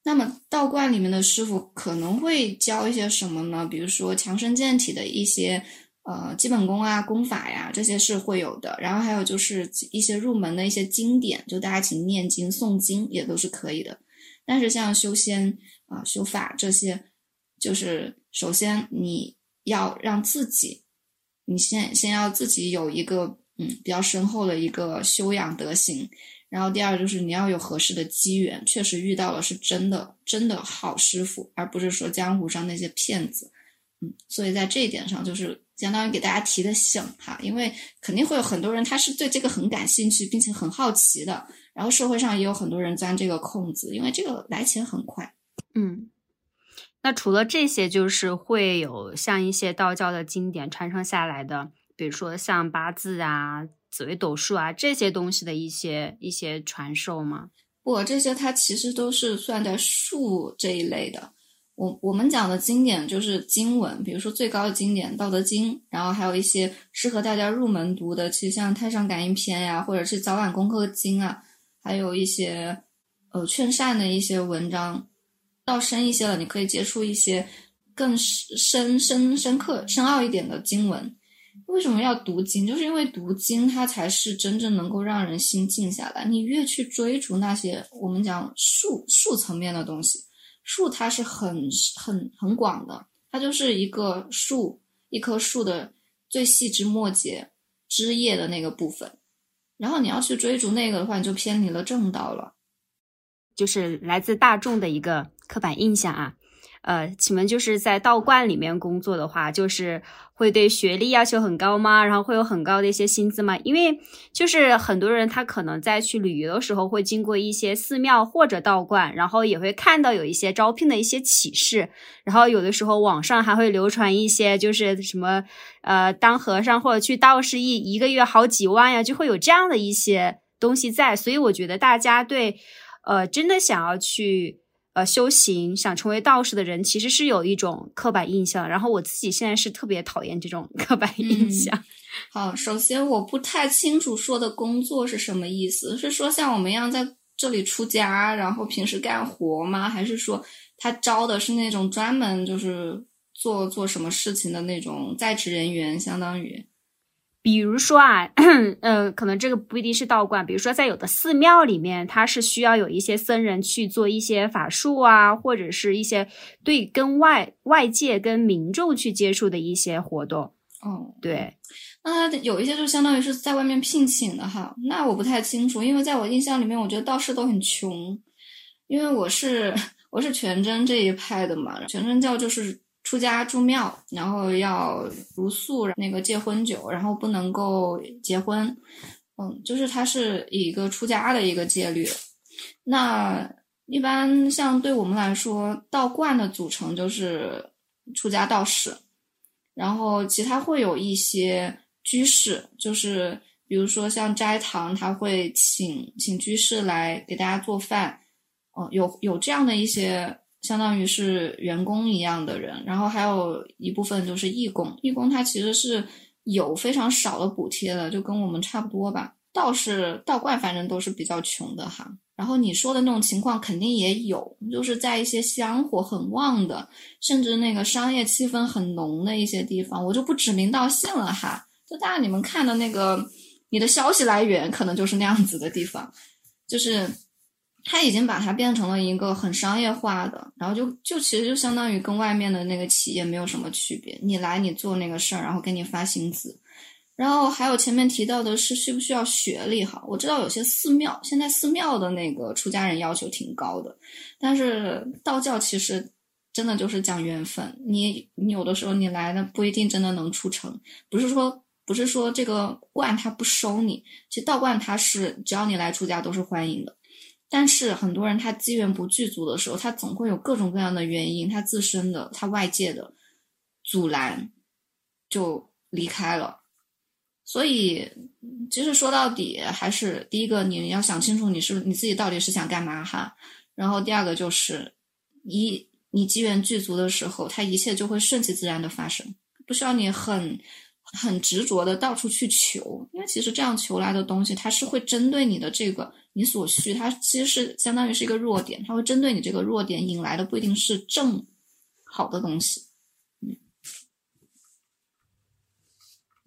那么道观里面的师傅可能会教一些什么呢？比如说强身健体的一些呃基本功啊、功法呀，这些是会有的。然后还有就是一些入门的一些经典，就大家请念经诵经也都是可以的。但是像修仙啊、修法这些，就是首先你要让自己，你先先要自己有一个嗯，比较深厚的一个修养德行。然后第二就是你要有合适的机缘，确实遇到了是真的真的好师傅，而不是说江湖上那些骗子。嗯，所以在这一点上，就是相当于给大家提的醒哈，因为肯定会有很多人他是对这个很感兴趣，并且很好奇的。然后社会上也有很多人钻这个空子，因为这个来钱很快。嗯，那除了这些，就是会有像一些道教的经典传承下来的，比如说像八字啊、紫微斗数啊这些东西的一些一些传授吗？不，这些它其实都是算在术这一类的。我我们讲的经典就是经文，比如说最高的经典《道德经》，然后还有一些适合大家入门读的，其实像《太上感应篇》呀，或者是《早晚功课经》啊。还有一些呃劝善的一些文章，到深一些了，你可以接触一些更深深深刻深奥一点的经文。为什么要读经？就是因为读经它才是真正能够让人心静下来。你越去追逐那些我们讲术术层面的东西，术它是很很很广的，它就是一个树一棵树的最细枝末节枝叶的那个部分。然后你要去追逐那个的话，你就偏离了正道了。就是来自大众的一个刻板印象啊。呃，请问就是在道观里面工作的话，就是会对学历要求很高吗？然后会有很高的一些薪资吗？因为就是很多人他可能在去旅游的时候会经过一些寺庙或者道观，然后也会看到有一些招聘的一些启示，然后有的时候网上还会流传一些就是什么呃当和尚或者去道士一一个月好几万呀，就会有这样的一些东西在，所以我觉得大家对呃真的想要去。呃，修行想成为道士的人，其实是有一种刻板印象。然后我自己现在是特别讨厌这种刻板印象。好，首先我不太清楚说的工作是什么意思，是说像我们一样在这里出家，然后平时干活吗？还是说他招的是那种专门就是做做什么事情的那种在职人员，相当于？比如说啊，嗯，可能这个不一定是道观。比如说，在有的寺庙里面，它是需要有一些僧人去做一些法术啊，或者是一些对跟外外界、跟民众去接触的一些活动。哦，对，那有一些就相当于是在外面聘请的哈。那我不太清楚，因为在我印象里面，我觉得道士都很穷，因为我是 我是全真这一派的嘛，全真教就是。出家住庙，然后要如素，那个戒婚酒，然后不能够结婚，嗯，就是它是以一个出家的一个戒律。那一般像对我们来说，道观的组成就是出家道士，然后其他会有一些居士，就是比如说像斋堂，他会请请居士来给大家做饭，嗯，有有这样的一些。相当于是员工一样的人，然后还有一部分就是义工。义工他其实是有非常少的补贴的，就跟我们差不多吧。道士、道观反正都是比较穷的哈。然后你说的那种情况肯定也有，就是在一些香火很旺的，甚至那个商业气氛很浓的一些地方，我就不指名道姓了哈。就大家你们看的那个，你的消息来源可能就是那样子的地方，就是。他已经把它变成了一个很商业化的，然后就就其实就相当于跟外面的那个企业没有什么区别。你来你做那个事儿，然后给你发薪资，然后还有前面提到的是需不需要学历哈？我知道有些寺庙现在寺庙的那个出家人要求挺高的，但是道教其实真的就是讲缘分。你你有的时候你来的不一定真的能出成，不是说不是说这个观他不收你，其实道观他是只要你来出家都是欢迎的。但是很多人他资源不具足的时候，他总会有各种各样的原因，他自身的、他外界的阻拦，就离开了。所以，其实说到底，还是第一个，你要想清楚你是你自己到底是想干嘛哈。然后第二个就是，一你机缘具足的时候，它一切就会顺其自然的发生，不需要你很很执着的到处去求，因为其实这样求来的东西，它是会针对你的这个。你所需，它其实是相当于是一个弱点，它会针对你这个弱点引来的不一定是正好的东西。嗯，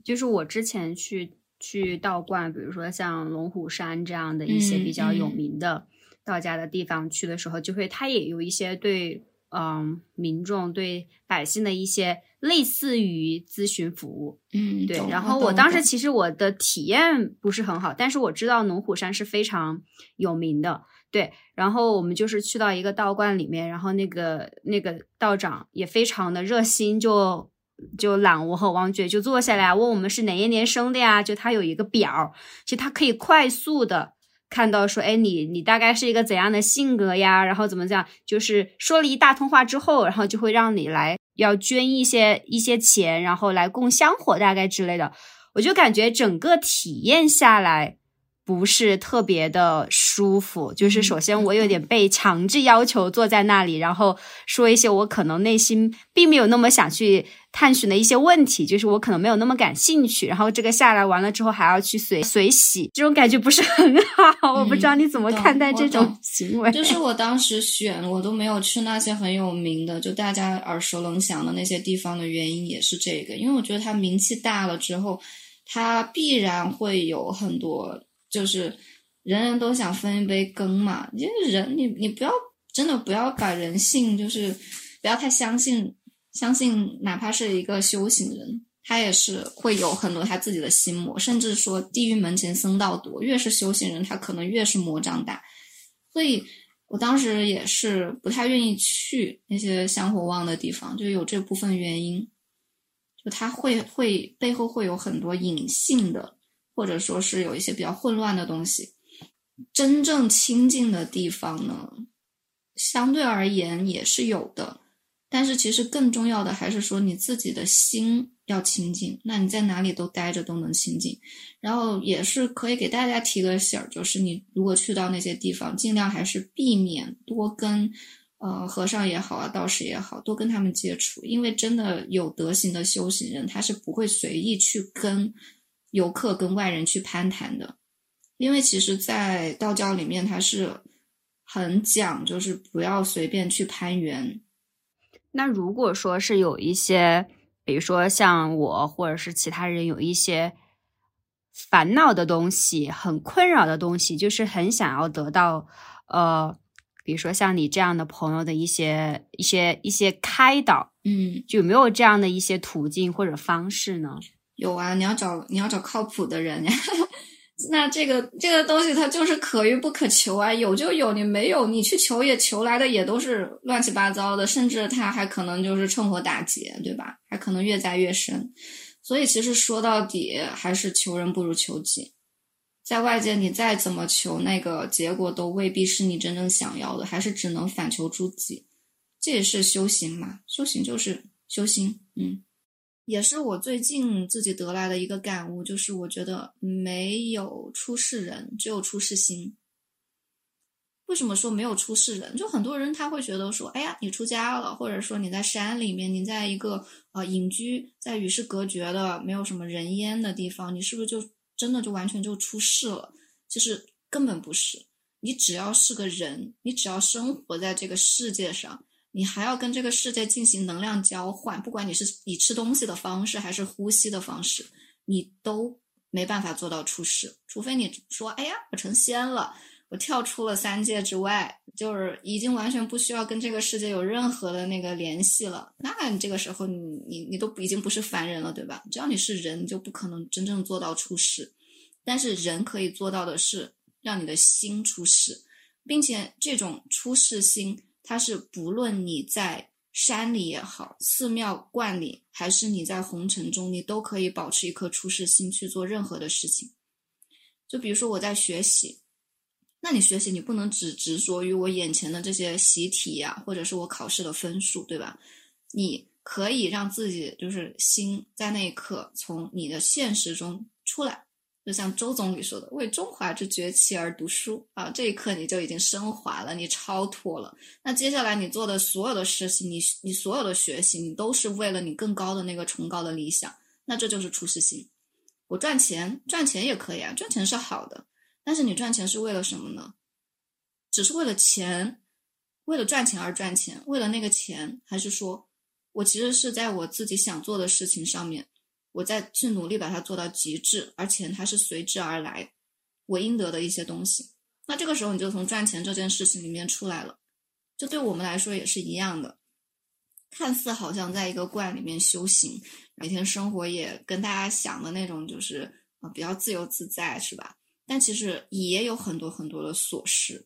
就是我之前去去道观，比如说像龙虎山这样的一些比较有名的道家的地方去的时候，就会它也有一些对嗯民众对百姓的一些类似于咨询服务。嗯，对。然后我当时其实我的体验不是很好，但是我知道龙虎山是非常有名的。对，然后我们就是去到一个道观里面，然后那个那个道长也非常的热心，就就揽我和王珏就坐下来问我们是哪一年生的呀？就他有一个表儿，其实他可以快速的看到说，哎，你你大概是一个怎样的性格呀？然后怎么讲？就是说了一大通话之后，然后就会让你来要捐一些一些钱，然后来供香火，大概之类的。我就感觉整个体验下来不是特别的舒服。就是首先我有点被强制要求坐在那里，然后说一些我可能内心并没有那么想去探寻的一些问题，就是我可能没有那么感兴趣。然后这个下来完了之后还要去随随喜，这种感觉不是很好。我不知道你怎么看待这种行为。就是我当时选，我都没有去那些很有名的，就大家耳熟能详的那些地方的原因也是这个，因为我觉得它名气大了之后，它必然会有很多，就是人人都想分一杯羹嘛。因为人，你你不要真的不要把人性，就是不要太相信，相信哪怕是一个修行人。他也是会有很多他自己的心魔，甚至说地狱门前僧道多，越是修行人，他可能越是魔障大。所以我当时也是不太愿意去那些香火旺的地方，就有这部分原因。就他会会背后会有很多隐性的，或者说是有一些比较混乱的东西。真正清净的地方呢，相对而言也是有的，但是其实更重要的还是说你自己的心要清净，那你在哪里都待着都能清净。然后也是可以给大家提个醒儿，就是你如果去到那些地方，尽量还是避免多跟呃和尚也好啊，道士也好，多跟他们接触，因为真的有德行的修行人，他是不会随意去跟游客、跟外人去攀谈的，因为其实，在道教里面，它是很讲，就是不要随便去攀缘。那如果说是有一些，比如说像我或者是其他人有一些烦恼的东西，很困扰的东西，就是很想要得到，呃，比如说像你这样的朋友的一些一些一些开导，嗯，就有没有这样的一些途径或者方式呢？有啊，你要找你要找靠谱的人呀。那这个这个东西它就是可遇不可求啊，有就有，你没有你去求也求来的也都是乱七八糟的，甚至它还可能就是趁火打劫，对吧？还可能越栽越深。所以其实说到底还是求人不如求己，在外界你再怎么求，那个结果都未必是你真正想要的，还是只能反求诸己。这也是修行嘛，修行就是修心，嗯。也是我最近自己得来的一个感悟，就是我觉得没有出世人，只有出世心。为什么说没有出世人？就很多人他会觉得说，哎呀，你出家了，或者说你在山里面，你在一个呃隐居，在与世隔绝的、没有什么人烟的地方，你是不是就真的就完全就出世了？其实根本不是，你只要是个人，你只要生活在这个世界上。你还要跟这个世界进行能量交换，不管你是以吃东西的方式还是呼吸的方式，你都没办法做到出世。除非你说：“哎呀，我成仙了，我跳出了三界之外，就是已经完全不需要跟这个世界有任何的那个联系了。”那你这个时候，你你你都已经不是凡人了，对吧？只要你是人，就不可能真正做到出世。但是人可以做到的是让你的心出世，并且这种出世心。它是不论你在山里也好，寺庙观里，还是你在红尘中，你都可以保持一颗出世心去做任何的事情。就比如说我在学习，那你学习你不能只执着于我眼前的这些习题呀，或者是我考试的分数，对吧？你可以让自己就是心在那一刻从你的现实中出来。就像周总理说的，“为中华之崛起而读书”啊，这一刻你就已经升华了，你超脱了。那接下来你做的所有的事情，你你所有的学习，你都是为了你更高的那个崇高的理想。那这就是出世心。我赚钱，赚钱也可以啊，赚钱是好的。但是你赚钱是为了什么呢？只是为了钱，为了赚钱而赚钱，为了那个钱，还是说我其实是在我自己想做的事情上面？我再去努力把它做到极致，而且它是随之而来，我应得的一些东西。那这个时候你就从赚钱这件事情里面出来了。就对我们来说也是一样的。看似好像在一个罐里面修行，每天生活也跟大家想的那种就是啊比较自由自在，是吧？但其实也有很多很多的琐事，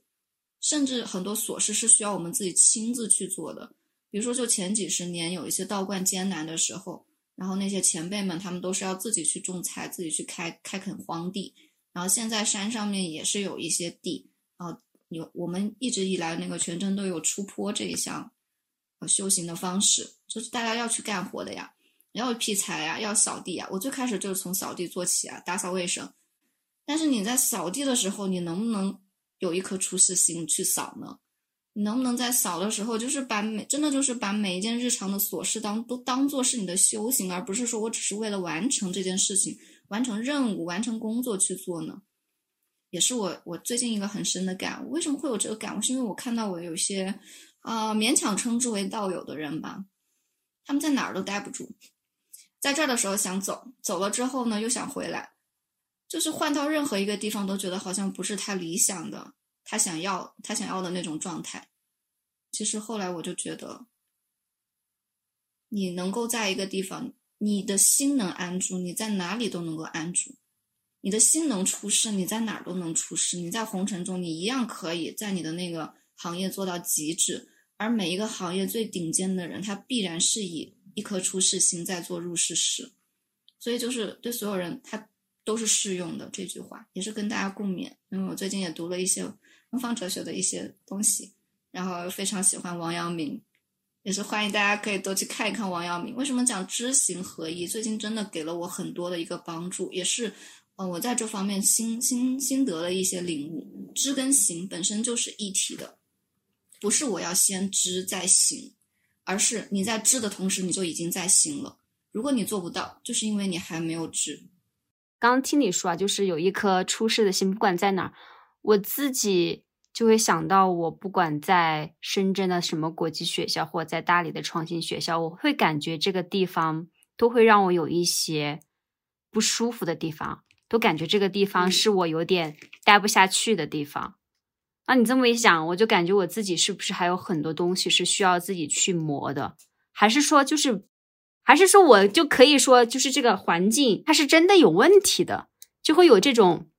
甚至很多琐事是需要我们自己亲自去做的。比如说，就前几十年有一些道观艰难的时候，然后那些前辈们他们都是要自己去种菜，自己去开开垦荒地。然后现在山上面也是有一些地啊，有我们一直以来那个全真都有出坡这一项呃修行的方式，就是大家要去干活的呀，要劈柴呀，要扫地呀。我最开始就是从扫地做起啊，打扫卫生。但是你在扫地的时候，你能不能有一颗出世心去扫呢？你能不能在扫的时候，就是把每真的就是把每一件日常的琐事当都当做是你的修行，而不是说我只是为了完成这件事情、完成任务、完成工作去做呢？也是我我最近一个很深的感悟。为什么会有这个感悟？是因为我看到我有些啊勉强称之为道友的人吧，他们在哪儿都待不住，在这儿的时候想走，走了之后呢又想回来。就是换到任何一个地方，都觉得好像不是太理想的，他想要他想要的那种状态。其实后来我就觉得，你能够在一个地方，你的心能安住，你在哪里都能够安住；你的心能出世，你在哪儿都能出世。你在红尘中，你一样可以在你的那个行业做到极致。而每一个行业最顶尖的人，他必然是以一颗出世心在做入世事。所以就是对所有人，他。都是适用的这句话，也是跟大家共勉。因为我最近也读了一些东方哲学的一些东西，然后非常喜欢王阳明，也是欢迎大家可以多去看一看王阳明。为什么讲知行合一？最近真的给了我很多的一个帮助，也是，呃，我在这方面心心心得的一些领悟。知跟行本身就是一体的，不是我要先知再行，而是你在知的同时，你就已经在行了。如果你做不到，就是因为你还没有知。刚刚听你说啊，就是有一颗出世的心，不管在哪儿，我自己就会想到，我不管在深圳的什么国际学校，或者在大理的创新学校，我会感觉这个地方都会让我有一些不舒服的地方，都感觉这个地方是我有点待不下去的地方。那你这么一想，我就感觉我自己是不是还有很多东西是需要自己去磨的，还是说就是？还是说，我就可以说，就是这个环境它是真的有问题的，就会有这种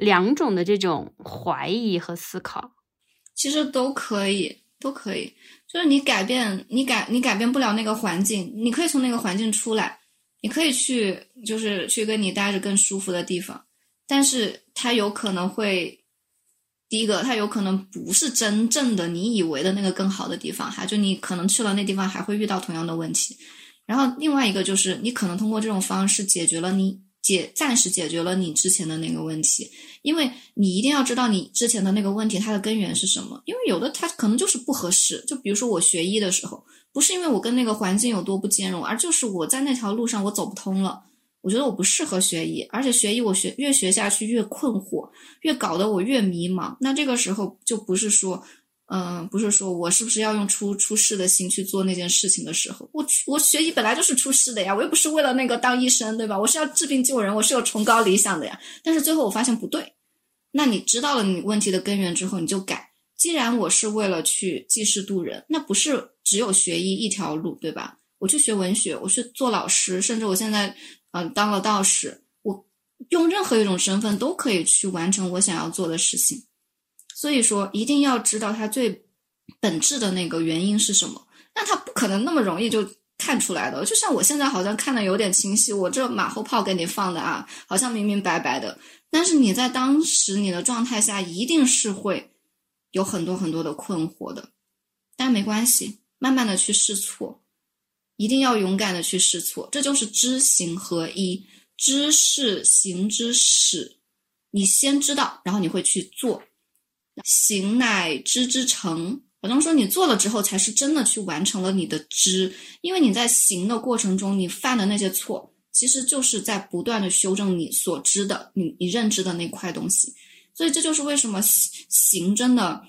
两种的这种怀疑和思考。其实都可以，都可以。就是你改变，你改，你改变不了那个环境，你可以从那个环境出来，你可以去，就是去跟你待着更舒服的地方。但是它有可能会。第一个，它有可能不是真正的你以为的那个更好的地方，哈，就你可能去了那地方还会遇到同样的问题。然后另外一个就是，你可能通过这种方式解决了你解暂时解决了你之前的那个问题，因为你一定要知道你之前的那个问题它的根源是什么。因为有的它可能就是不合适，就比如说我学医的时候，不是因为我跟那个环境有多不兼容，而就是我在那条路上我走不通了。我觉得我不适合学医，而且学医我学越学下去越困惑，越搞得我越迷茫。那这个时候就不是说，嗯，不是说我是不是要用出出世的心去做那件事情的时候。我我学医本来就是出世的呀，我又不是为了那个当医生，对吧？我是要治病救人，我是有崇高理想的呀。但是最后我发现不对，那你知道了你问题的根源之后，你就改。既然我是为了去济世渡人，那不是只有学医一条路，对吧？我去学文学，我去做老师，甚至我现在。嗯，当了道士，我用任何一种身份都可以去完成我想要做的事情。所以说，一定要知道它最本质的那个原因是什么。那它不可能那么容易就看出来的。就像我现在好像看的有点清晰，我这马后炮给你放的啊，好像明明白白的。但是你在当时你的状态下，一定是会有很多很多的困惑的。但没关系，慢慢的去试错。一定要勇敢的去试错，这就是知行合一。知是行之始，你先知道，然后你会去做。行乃知之成，好像说你做了之后，才是真的去完成了你的知。因为你在行的过程中，你犯的那些错，其实就是在不断的修正你所知的、你你认知的那块东西。所以这就是为什么行真的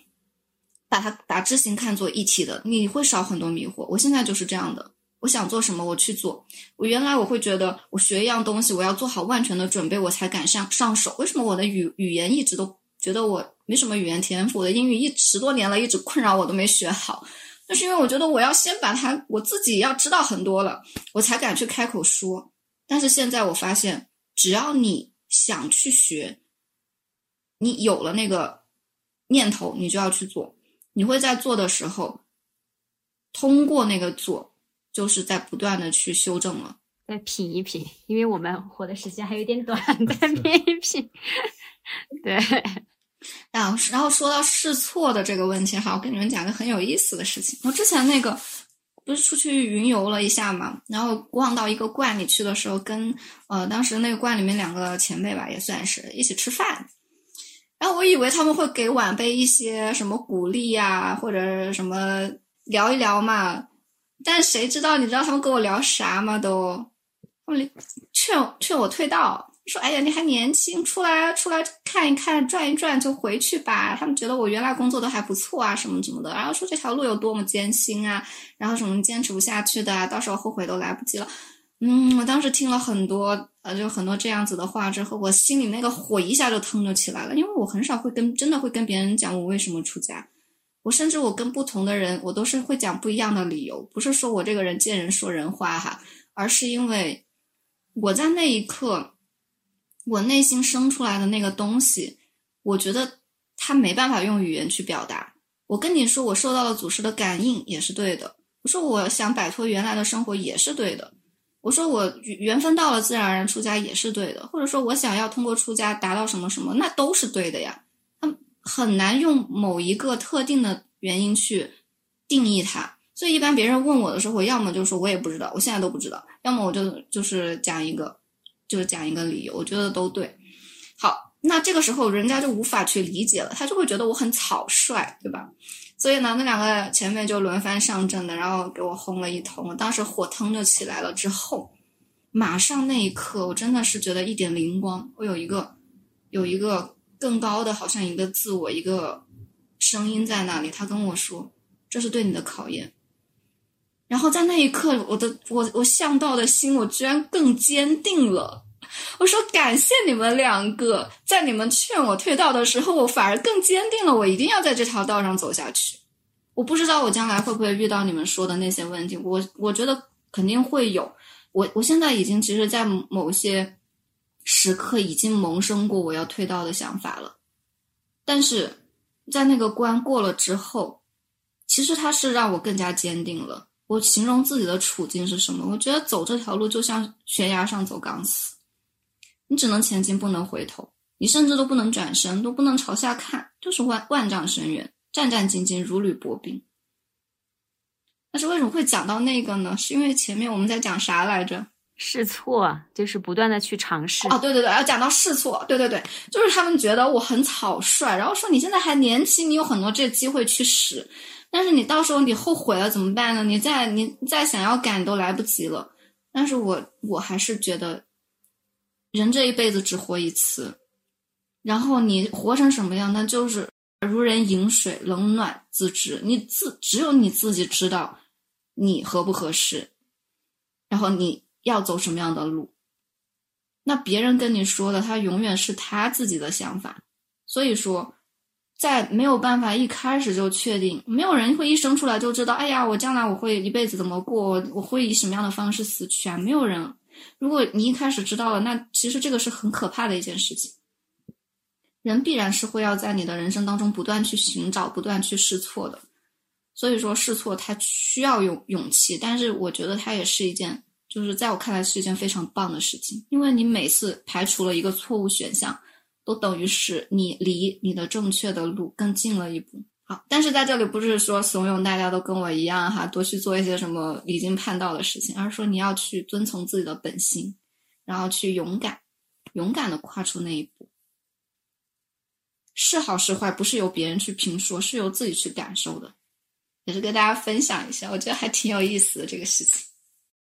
把它把知行看作一体的，你会少很多迷惑。我现在就是这样的。我想做什么，我去做。我原来我会觉得，我学一样东西，我要做好万全的准备，我才敢上上手。为什么我的语语言一直都觉得我没什么语言天赋？我的英语一十多年了，一直困扰我都没学好。就是因为我觉得我要先把它我自己要知道很多了，我才敢去开口说。但是现在我发现，只要你想去学，你有了那个念头，你就要去做。你会在做的时候，通过那个做，就是在不断的去修正了。再品一品，因为我们活的时间还有点短，再品一品。对，然后然后说到试错的这个问题哈，我跟你们讲个很有意思的事情。我之前那个不是出去云游了一下嘛，然后逛到一个观里去的时候，跟呃当时那个观里面两个前辈吧，也算是一起吃饭。然后我以为他们会给晚辈一些什么鼓励呀，或者什么聊一聊嘛，但谁知道？你知道他们跟我聊啥吗？都。劝劝我退道，说：“哎呀，你还年轻，出来出来看一看，转一转就回去吧。”他们觉得我原来工作都还不错啊，什么什么的，然后说这条路有多么艰辛啊，然后什么坚持不下去的，到时候后悔都来不及了。嗯，我当时听了很多，呃，就很多这样子的话之后，我心里那个火一下就腾就起来了，因为我很少会跟真的会跟别人讲我为什么出家，我甚至我跟不同的人，我都是会讲不一样的理由，不是说我这个人见人说人话哈，而是因为。我在那一刻，我内心生出来的那个东西，我觉得它没办法用语言去表达。我跟你说，我受到了祖师的感应也是对的。我说我想摆脱原来的生活也是对的。我说我缘分到了，自然而然出家也是对的。或者说我想要通过出家达到什么什么，那都是对的呀。他很难用某一个特定的原因去定义它。所以一般别人问我的时候，我要么就说我也不知道，我现在都不知道；要么我就就是讲一个，就是讲一个理由，我觉得都对。好，那这个时候人家就无法去理解了，他就会觉得我很草率，对吧？所以呢，那两个前面就轮番上阵的，然后给我轰了一通，我当时火腾就起来了。之后，马上那一刻，我真的是觉得一点灵光，我有一个有一个更高的，好像一个自我一个声音在那里，他跟我说：“这是对你的考验。”然后在那一刻，我的我我向道的心，我居然更坚定了。我说感谢你们两个，在你们劝我退道的时候，我反而更坚定了，我一定要在这条道上走下去。我不知道我将来会不会遇到你们说的那些问题，我我觉得肯定会有。我我现在已经其实，在某些时刻已经萌生过我要退道的想法了，但是在那个关过了之后，其实它是让我更加坚定了。我形容自己的处境是什么？我觉得走这条路就像悬崖上走钢丝，你只能前进，不能回头，你甚至都不能转身，都不能朝下看，就是万万丈深渊，战战兢兢，如履薄冰。但是为什么会讲到那个呢？是因为前面我们在讲啥来着？试错，就是不断的去尝试。哦，对对对，要讲到试错，对对对，就是他们觉得我很草率，然后说你现在还年轻，你有很多这机会去使。但是你到时候你后悔了怎么办呢？你再你再想要改都来不及了。但是我我还是觉得，人这一辈子只活一次，然后你活成什么样，那就是如人饮水，冷暖自知。你自只有你自己知道你合不合适，然后你要走什么样的路。那别人跟你说的，他永远是他自己的想法。所以说。在没有办法一开始就确定，没有人会一生出来就知道，哎呀，我将来我会一辈子怎么过，我会以什么样的方式死去啊？没有人。如果你一开始知道了，那其实这个是很可怕的一件事情。人必然是会要在你的人生当中不断去寻找、不断去试错的。所以说，试错它需要勇勇气，但是我觉得它也是一件，就是在我看来是一件非常棒的事情，因为你每次排除了一个错误选项。都等于是你离你的正确的路更近了一步。好，但是在这里不是说怂恿大家都跟我一样哈，多去做一些什么离经叛道的事情，而是说你要去遵从自己的本心，然后去勇敢、勇敢的跨出那一步。是好是坏，不是由别人去评说，是由自己去感受的。也是跟大家分享一下，我觉得还挺有意思的这个事情。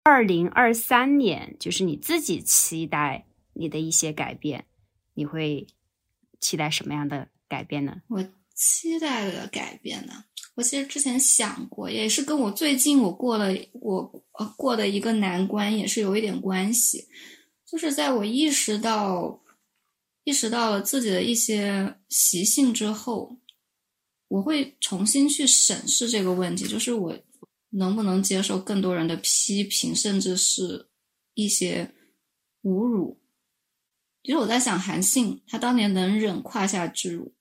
二零二三年，就是你自己期待你的一些改变。你会期待什么样的改变呢？我期待的改变呢？我其实之前想过，也是跟我最近我过了我呃过的一个难关也是有一点关系。就是在我意识到意识到了自己的一些习性之后，我会重新去审视这个问题，就是我能不能接受更多人的批评，甚至是一些侮辱。其实我在想，韩信他当年能忍胯下之辱，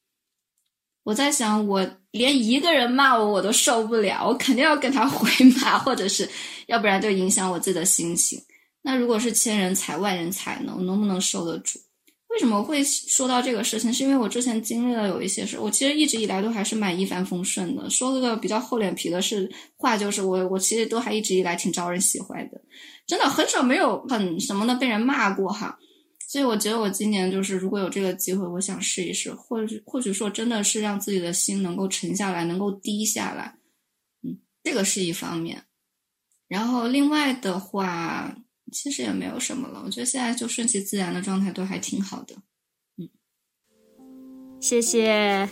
我在想，我连一个人骂我我都受不了，我肯定要跟他回骂，或者是要不然就影响我自己的心情。那如果是千人踩万人踩呢？我能不能受得住？为什么会说到这个事情？是因为我之前经历了有一些事，我其实一直以来都还是蛮一帆风顺的。说了个比较厚脸皮的是话，就是我我其实都还一直以来挺招人喜欢的，真的很少没有很什么的被人骂过哈。所以我觉得我今年就是如果有这个机会，我想试一试，或许或许说真的是让自己的心能够沉下来，能够低下来，嗯，这个是一方面。然后另外的话。其实也没有什么了，我觉得现在就顺其自然的状态都还挺好的。嗯，谢谢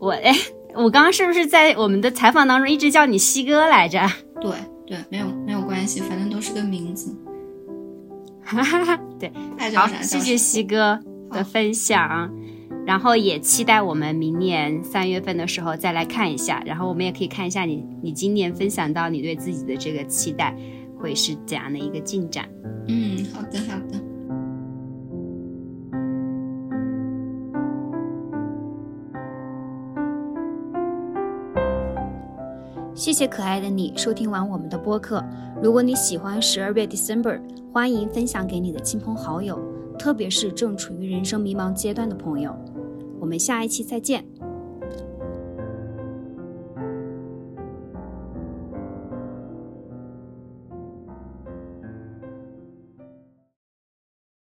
我哎，我刚刚是不是在我们的采访当中一直叫你西哥来着？对对，没有没有关系，反正都是个名字。哈哈哈，对，好，谢谢西哥的分享，然后也期待我们明年三月份的时候再来看一下，然后我们也可以看一下你你今年分享到你对自己的这个期待。会是怎样的一个进展？嗯，好的，好的。谢谢可爱的你收听完我们的播客。如果你喜欢十二月 December，欢迎分享给你的亲朋好友，特别是正处于人生迷茫阶段的朋友。我们下一期再见。